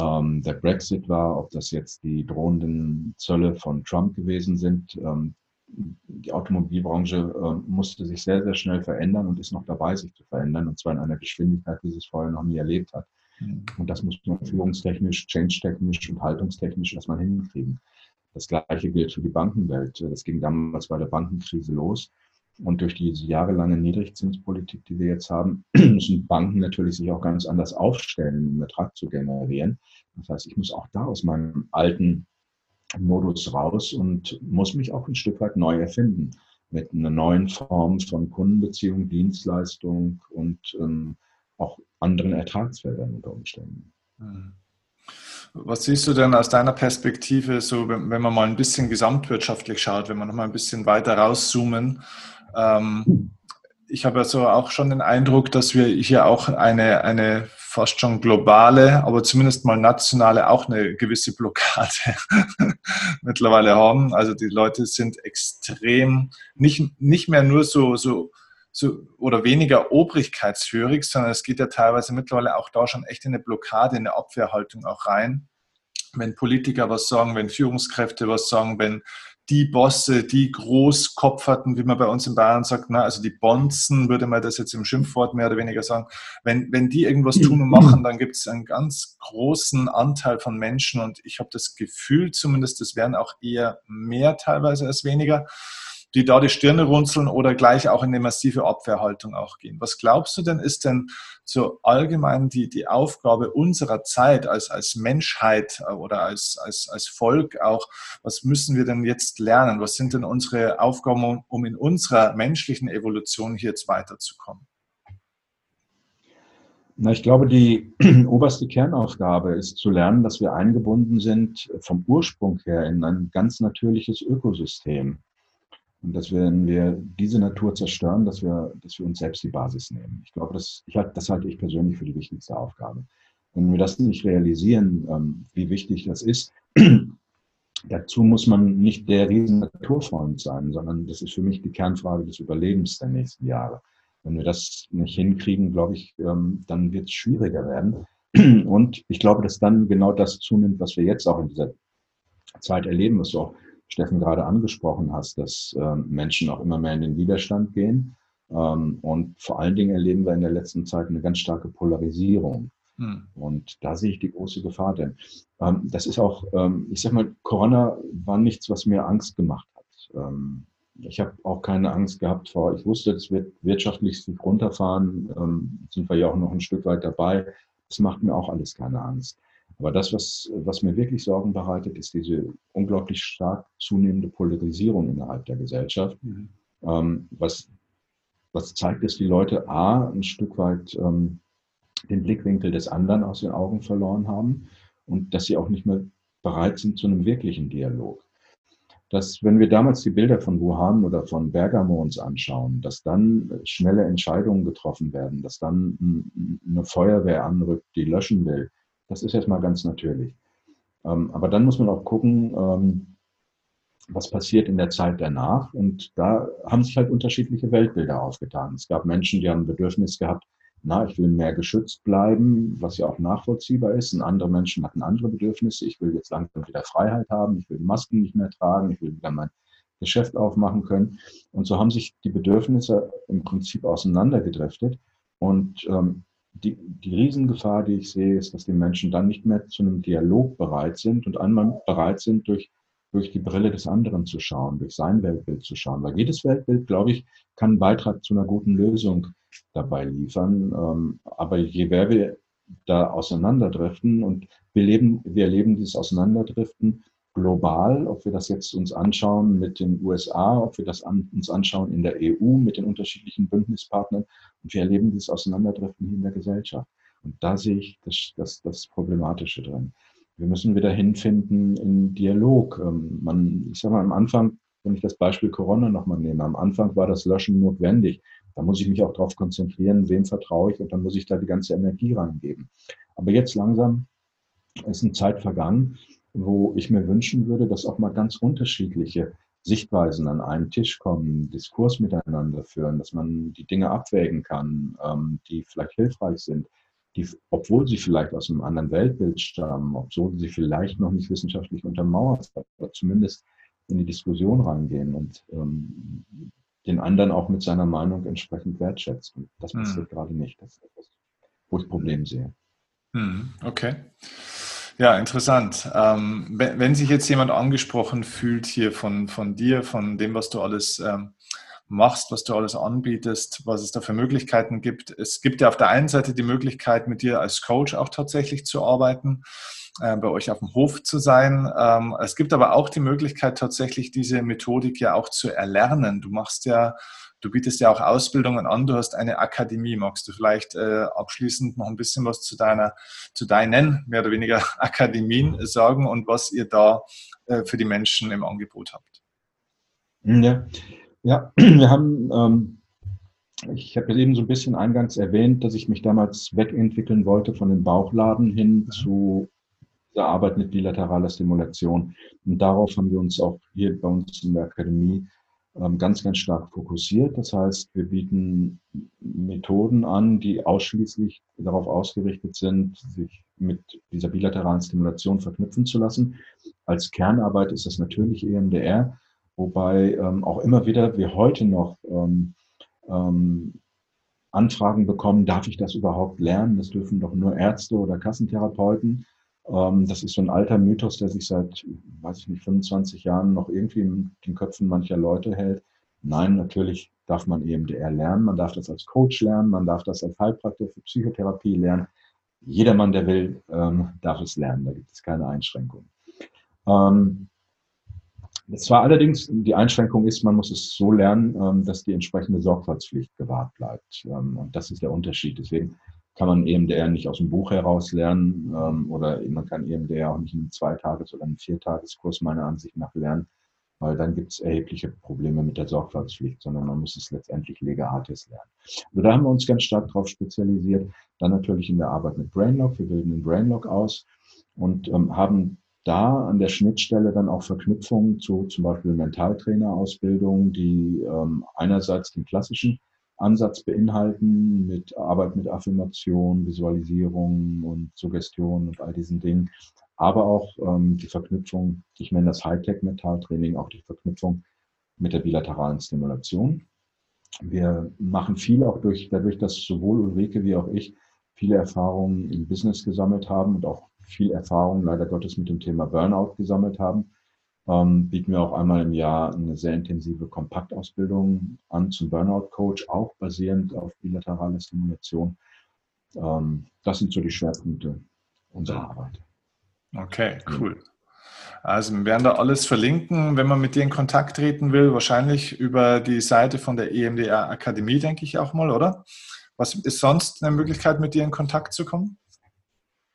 [SPEAKER 2] ähm, der Brexit war, ob das jetzt die drohenden Zölle von Trump gewesen sind. Ähm, die Automobilbranche äh, musste sich sehr, sehr schnell verändern und ist noch dabei, sich zu verändern, und zwar in einer Geschwindigkeit, die sie es vorher noch nie erlebt hat. Mhm. Und das muss man führungstechnisch, change-technisch und haltungstechnisch erstmal hinkriegen. Das Gleiche gilt für die Bankenwelt. Das ging damals bei der Bankenkrise los. Und durch diese jahrelange Niedrigzinspolitik, die wir jetzt haben, <clears throat> müssen Banken natürlich sich auch ganz anders aufstellen, um Ertrag zu generieren. Das heißt, ich muss auch da aus meinem alten Modus raus und muss mich auch ein Stück weit neu erfinden mit einer neuen Form von Kundenbeziehung, Dienstleistung und ähm, auch anderen Ertragsfeldern unter Umständen.
[SPEAKER 1] Mhm. Was siehst du denn aus deiner Perspektive, so wenn, wenn man mal ein bisschen gesamtwirtschaftlich schaut, wenn man noch mal ein bisschen weiter rauszoomen? Ähm, ich habe also auch schon den Eindruck, dass wir hier auch eine, eine fast schon globale, aber zumindest mal nationale auch eine gewisse Blockade <laughs> mittlerweile haben. Also die Leute sind extrem, nicht, nicht mehr nur so, so, so oder weniger obrigkeitshörig, sondern es geht ja teilweise mittlerweile auch da schon echt in eine Blockade, in eine Abwehrhaltung auch rein. Wenn Politiker was sagen, wenn Führungskräfte was sagen, wenn die Bosse, die Großkopferten, wie man bei uns in Bayern sagt, na, also die Bonzen, würde man das jetzt im Schimpfwort mehr oder weniger sagen, wenn, wenn die irgendwas tun und machen, dann gibt es einen ganz großen Anteil von Menschen und ich habe das Gefühl zumindest, es werden auch eher mehr teilweise als weniger, die da die Stirne runzeln oder gleich auch in eine massive Abwehrhaltung auch gehen. Was glaubst du denn, ist denn so allgemein die, die Aufgabe unserer Zeit als, als Menschheit äh, oder als, als, als Volk auch? Was müssen wir denn jetzt lernen? Was sind denn unsere Aufgaben, um in unserer menschlichen Evolution hier jetzt weiterzukommen?
[SPEAKER 2] Na, ich glaube, die <clears throat> oberste Kernaufgabe ist zu lernen, dass wir eingebunden sind vom Ursprung her in ein ganz natürliches Ökosystem. Und dass wenn wir diese Natur zerstören, dass wir, dass wir uns selbst die Basis nehmen. Ich glaube, das, ich, das halte ich persönlich für die wichtigste Aufgabe. Wenn wir das nicht realisieren, ähm, wie wichtig das ist, <clears throat> dazu muss man nicht der riesen Naturfreund sein, sondern das ist für mich die Kernfrage des Überlebens der nächsten Jahre. Wenn wir das nicht hinkriegen, glaube ich, ähm, dann wird es schwieriger werden. <clears throat> Und ich glaube, dass dann genau das zunimmt, was wir jetzt auch in dieser Zeit erleben, was du auch Steffen gerade angesprochen hast, dass äh, Menschen auch immer mehr in den Widerstand gehen. Ähm, und vor allen Dingen erleben wir in der letzten Zeit eine ganz starke Polarisierung. Hm. Und da sehe ich die große Gefahr, denn ähm, das ist auch, ähm, ich sag mal, Corona war nichts, was mir Angst gemacht hat. Ähm, ich habe auch keine Angst gehabt vor, ich wusste, es wird wirtschaftlich runterfahren, ähm, sind wir ja auch noch ein Stück weit dabei. Das macht mir auch alles keine Angst. Aber das, was, was mir wirklich Sorgen bereitet, ist diese unglaublich stark zunehmende Polarisierung innerhalb der Gesellschaft. Mhm. Ähm, was, was zeigt, dass die Leute A, ein Stück weit ähm, den Blickwinkel des anderen aus den Augen verloren haben und dass sie auch nicht mehr bereit sind zu einem wirklichen Dialog dass wenn wir damals die Bilder von Wuhan oder von Bergamo uns anschauen, dass dann schnelle Entscheidungen getroffen werden, dass dann eine Feuerwehr anrückt, die löschen will, das ist erstmal ganz natürlich. Ähm, aber dann muss man auch gucken, ähm, was passiert in der Zeit danach. Und da haben sich halt unterschiedliche Weltbilder aufgetan. Es gab Menschen, die haben ein Bedürfnis gehabt, na, ich will mehr geschützt bleiben, was ja auch nachvollziehbar ist. Und andere Menschen hatten andere Bedürfnisse. Ich will jetzt langsam wieder Freiheit haben. Ich will Masken nicht mehr tragen. Ich will wieder mein Geschäft aufmachen können. Und so haben sich die Bedürfnisse im Prinzip auseinandergedriftet. Und ähm, die, die Riesengefahr, die ich sehe, ist, dass die Menschen dann nicht mehr zu einem Dialog bereit sind und einmal bereit sind, durch durch die Brille des anderen zu schauen, durch sein Weltbild zu schauen. Weil jedes Weltbild, glaube ich, kann einen Beitrag zu einer guten Lösung dabei liefern. Ähm, aber je mehr wir da auseinanderdriften und wir leben, wir erleben dieses Auseinanderdriften global, ob wir das jetzt uns anschauen mit den USA, ob wir das an, uns anschauen in der EU mit den unterschiedlichen Bündnispartnern und wir erleben dieses Auseinanderdriften hier in der Gesellschaft. Und da sehe ich das, das, das Problematische drin. Wir müssen wieder hinfinden in Dialog. Ähm, man, ich sage mal, am Anfang, wenn ich das Beispiel Corona nochmal nehme, am Anfang war das Löschen notwendig. Da muss ich mich auch darauf konzentrieren, wem vertraue ich und dann muss ich da die ganze Energie reingeben. Aber jetzt langsam ist eine Zeit vergangen, wo ich mir wünschen würde, dass auch mal ganz unterschiedliche Sichtweisen an einen Tisch kommen, Diskurs miteinander führen, dass man die Dinge abwägen kann, ähm, die vielleicht hilfreich sind die, obwohl sie vielleicht aus einem anderen Weltbild stammen, obwohl sie vielleicht noch nicht wissenschaftlich untermauert sind, aber zumindest in die Diskussion reingehen und ähm, den anderen auch mit seiner Meinung entsprechend wertschätzen. Das hm. passiert hm. gerade nicht. Das ist etwas, wo ich Problem sehe.
[SPEAKER 1] Hm, okay. Ja, interessant. Ähm, wenn, wenn, sich jetzt jemand angesprochen fühlt hier von, von dir, von dem, was du alles ähm, machst, was du alles anbietest, was es da für Möglichkeiten gibt. Es gibt ja auf der einen Seite die Möglichkeit, mit dir als Coach auch tatsächlich zu arbeiten, äh, bei euch auf dem Hof zu sein. Ähm, es gibt aber auch die Möglichkeit, tatsächlich diese Methodik ja auch zu erlernen. Du machst ja Du bietest ja auch Ausbildungen an, du hast eine Akademie. Magst du vielleicht äh, abschließend noch ein bisschen was zu deiner, zu deinen mehr oder weniger <laughs> Akademien sagen und was ihr da äh, für die Menschen im Angebot habt?
[SPEAKER 2] Ja, ja, <clears throat> wir haben, ähm, ich habe eben so ein bisschen eingangs erwähnt, dass ich mich damals wegentwickeln wollte von dem Bauchladen hin mhm. zu der Arbeit mit bilateraler Stimulation. Und darauf haben wir uns auch hier bei uns in der Akademie ganz, ganz stark fokussiert. Das heißt, wir bieten Methoden an, die ausschließlich darauf ausgerichtet sind, sich mit dieser bilateralen Stimulation verknüpfen zu lassen. Als Kernarbeit ist das natürlich EMDR. Wobei ähm, auch immer wieder wir heute noch ähm, ähm, Anfragen bekommen, darf ich das überhaupt lernen? Das dürfen doch nur Ärzte oder Kassentherapeuten. Ähm, das ist so ein alter Mythos, der sich seit, weiß ich nicht, 25 Jahren noch irgendwie in den Köpfen mancher Leute hält. Nein, natürlich darf man EMDR lernen, man darf das als Coach lernen, man darf das als Heilpraktiker für Psychotherapie lernen. Jedermann, der will, ähm, darf es lernen, da gibt es keine Einschränkungen. Ähm, zwar allerdings die Einschränkung ist, man muss es so lernen, dass die entsprechende Sorgfaltspflicht gewahrt bleibt. Und das ist der Unterschied. Deswegen kann man EMDR nicht aus dem Buch heraus lernen ähm, oder man kann EMDR auch nicht in einem Zweitages- oder einem Viertageskurs meiner Ansicht nach lernen, weil dann gibt es erhebliche Probleme mit der Sorgfaltspflicht, sondern man muss es letztendlich Lega Artis lernen. Also da haben wir uns ganz stark darauf spezialisiert. Dann natürlich in der Arbeit mit Brainlock. Wir bilden den Brainlock aus und ähm, haben da an der Schnittstelle dann auch Verknüpfungen zu zum Beispiel Mentaltrainerausbildungen, die ähm, einerseits den klassischen Ansatz beinhalten mit Arbeit mit Affirmation, Visualisierung und Suggestion und all diesen Dingen, aber auch ähm, die Verknüpfung, ich nenne das Hightech-Mentaltraining, auch die Verknüpfung mit der bilateralen Stimulation. Wir machen viel auch durch, dadurch, dass sowohl Ulrike wie auch ich viele Erfahrungen im Business gesammelt haben und auch viel Erfahrung leider Gottes mit dem Thema Burnout gesammelt haben, ähm, bieten wir auch einmal im Jahr eine sehr intensive Kompaktausbildung an zum Burnout-Coach, auch basierend auf bilaterale Stimulation. Ähm, das sind so die Schwerpunkte unserer Arbeit.
[SPEAKER 1] Okay, cool. Also wir werden da alles verlinken, wenn man mit dir in Kontakt treten will, wahrscheinlich über die Seite von der EMDR Akademie, denke ich auch mal, oder? Was ist sonst eine Möglichkeit, mit dir in Kontakt zu kommen?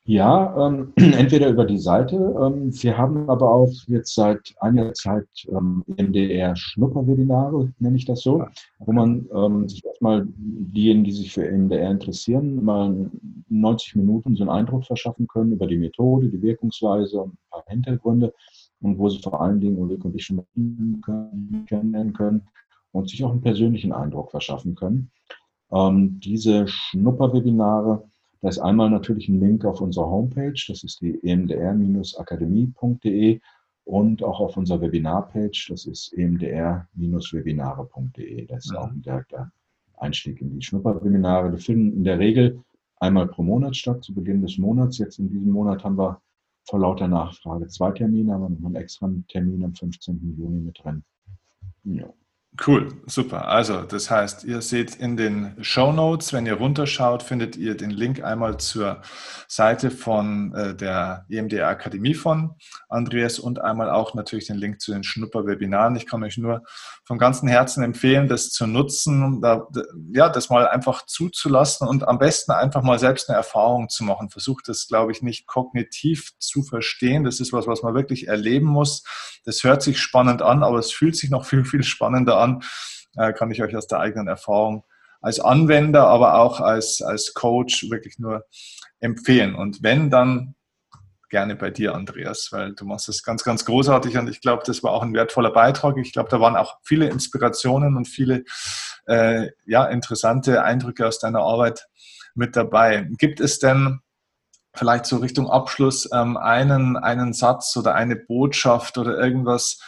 [SPEAKER 2] Ja, ähm, <clears throat> entweder über die Seite. Ähm, wir haben aber auch jetzt seit einiger Zeit ähm, MDR Schnupperwebinare, nenne ich das so, wo man ähm, sich erstmal diejenigen, die sich für MDR interessieren, mal 90 Minuten so einen Eindruck verschaffen können über die Methode, die Wirkungsweise und ein paar Hintergründe und wo sie vor allen Dingen Ulrike und ich schon mal kennenlernen können und sich auch einen persönlichen Eindruck verschaffen können. Ähm, diese Schnupperwebinare da ist einmal natürlich ein Link auf unserer Homepage, das ist die emdr-akademie.de und auch auf unserer Webinarpage, das ist emdr-webinare.de. Das ist auch ein direkter Einstieg in die Schnupperwebinare. Die finden in der Regel einmal pro Monat statt, zu Beginn des Monats. Jetzt in diesem Monat haben wir vor lauter Nachfrage zwei Termine, aber noch einen extra Termin am 15. Juni mit drin.
[SPEAKER 1] Ja. Cool, super. Also, das heißt, ihr seht in den Show Notes, wenn ihr runterschaut, findet ihr den Link einmal zur Seite von äh, der EMDR Akademie von Andreas und einmal auch natürlich den Link zu den Schnupper-Webinaren. Ich kann euch nur von ganzem Herzen empfehlen, das zu nutzen, da, ja, das mal einfach zuzulassen und am besten einfach mal selbst eine Erfahrung zu machen. Versucht das, glaube ich, nicht kognitiv zu verstehen. Das ist was, was man wirklich erleben muss. Das hört sich spannend an, aber es fühlt sich noch viel, viel spannender an an, äh, kann ich euch aus der eigenen Erfahrung als Anwender, aber auch als, als Coach wirklich nur empfehlen. Und wenn, dann gerne bei dir, Andreas, weil du machst es ganz, ganz großartig und ich glaube, das war auch ein wertvoller Beitrag. Ich glaube, da waren auch viele Inspirationen und viele äh, ja, interessante Eindrücke aus deiner Arbeit mit dabei. Gibt es denn vielleicht so Richtung Abschluss ähm, einen, einen Satz oder eine Botschaft oder irgendwas,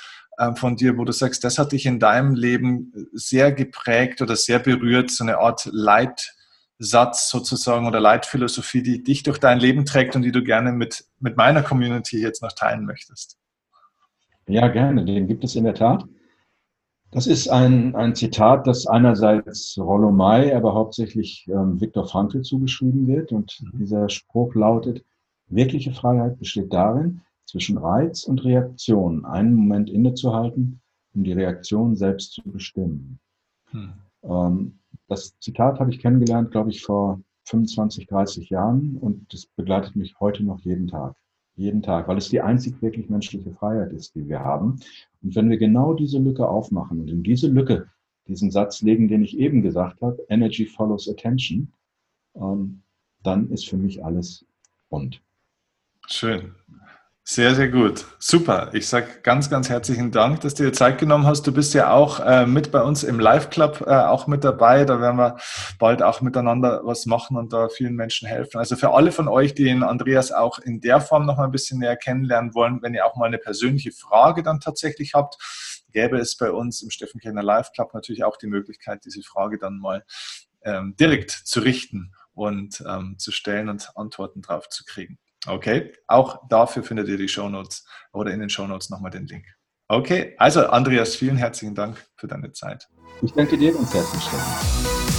[SPEAKER 1] von dir, wo du sagst, das hat dich in deinem Leben sehr geprägt oder sehr berührt, so eine Art Leitsatz sozusagen oder Leitphilosophie, die dich durch dein Leben trägt und die du gerne mit, mit meiner Community jetzt noch teilen möchtest?
[SPEAKER 2] Ja, gerne, den gibt es in der Tat. Das ist ein, ein Zitat, das einerseits Rollo May, aber hauptsächlich ähm, Viktor Frankl zugeschrieben wird. Und mhm. dieser Spruch lautet, wirkliche Freiheit besteht darin, zwischen Reiz und Reaktion einen Moment innezuhalten, um die Reaktion selbst zu bestimmen. Hm. Ähm, das Zitat habe ich kennengelernt, glaube ich, vor 25, 30 Jahren und das begleitet mich heute noch jeden Tag. Jeden Tag, weil es die einzig wirklich menschliche Freiheit ist, die wir haben. Und wenn wir genau diese Lücke aufmachen und in diese Lücke diesen Satz legen, den ich eben gesagt habe, Energy follows attention, ähm, dann ist für mich alles rund.
[SPEAKER 1] Schön. Sehr, sehr gut. Super. Ich sage ganz, ganz herzlichen Dank, dass du dir Zeit genommen hast. Du bist ja auch äh, mit bei uns im Live-Club äh, auch mit dabei. Da werden wir bald auch miteinander was machen und da vielen Menschen helfen. Also für alle von euch, die den Andreas auch in der Form noch mal ein bisschen näher kennenlernen wollen, wenn ihr auch mal eine persönliche Frage dann tatsächlich habt, gäbe es bei uns im Steffen Kellner Live-Club natürlich auch die Möglichkeit, diese Frage dann mal ähm, direkt zu richten und ähm, zu stellen und Antworten drauf zu kriegen. Okay, auch dafür findet ihr die Shownotes oder in den Shownotes nochmal den Link. Okay, also Andreas, vielen herzlichen Dank für deine Zeit.
[SPEAKER 2] Ich danke dir und herzlich.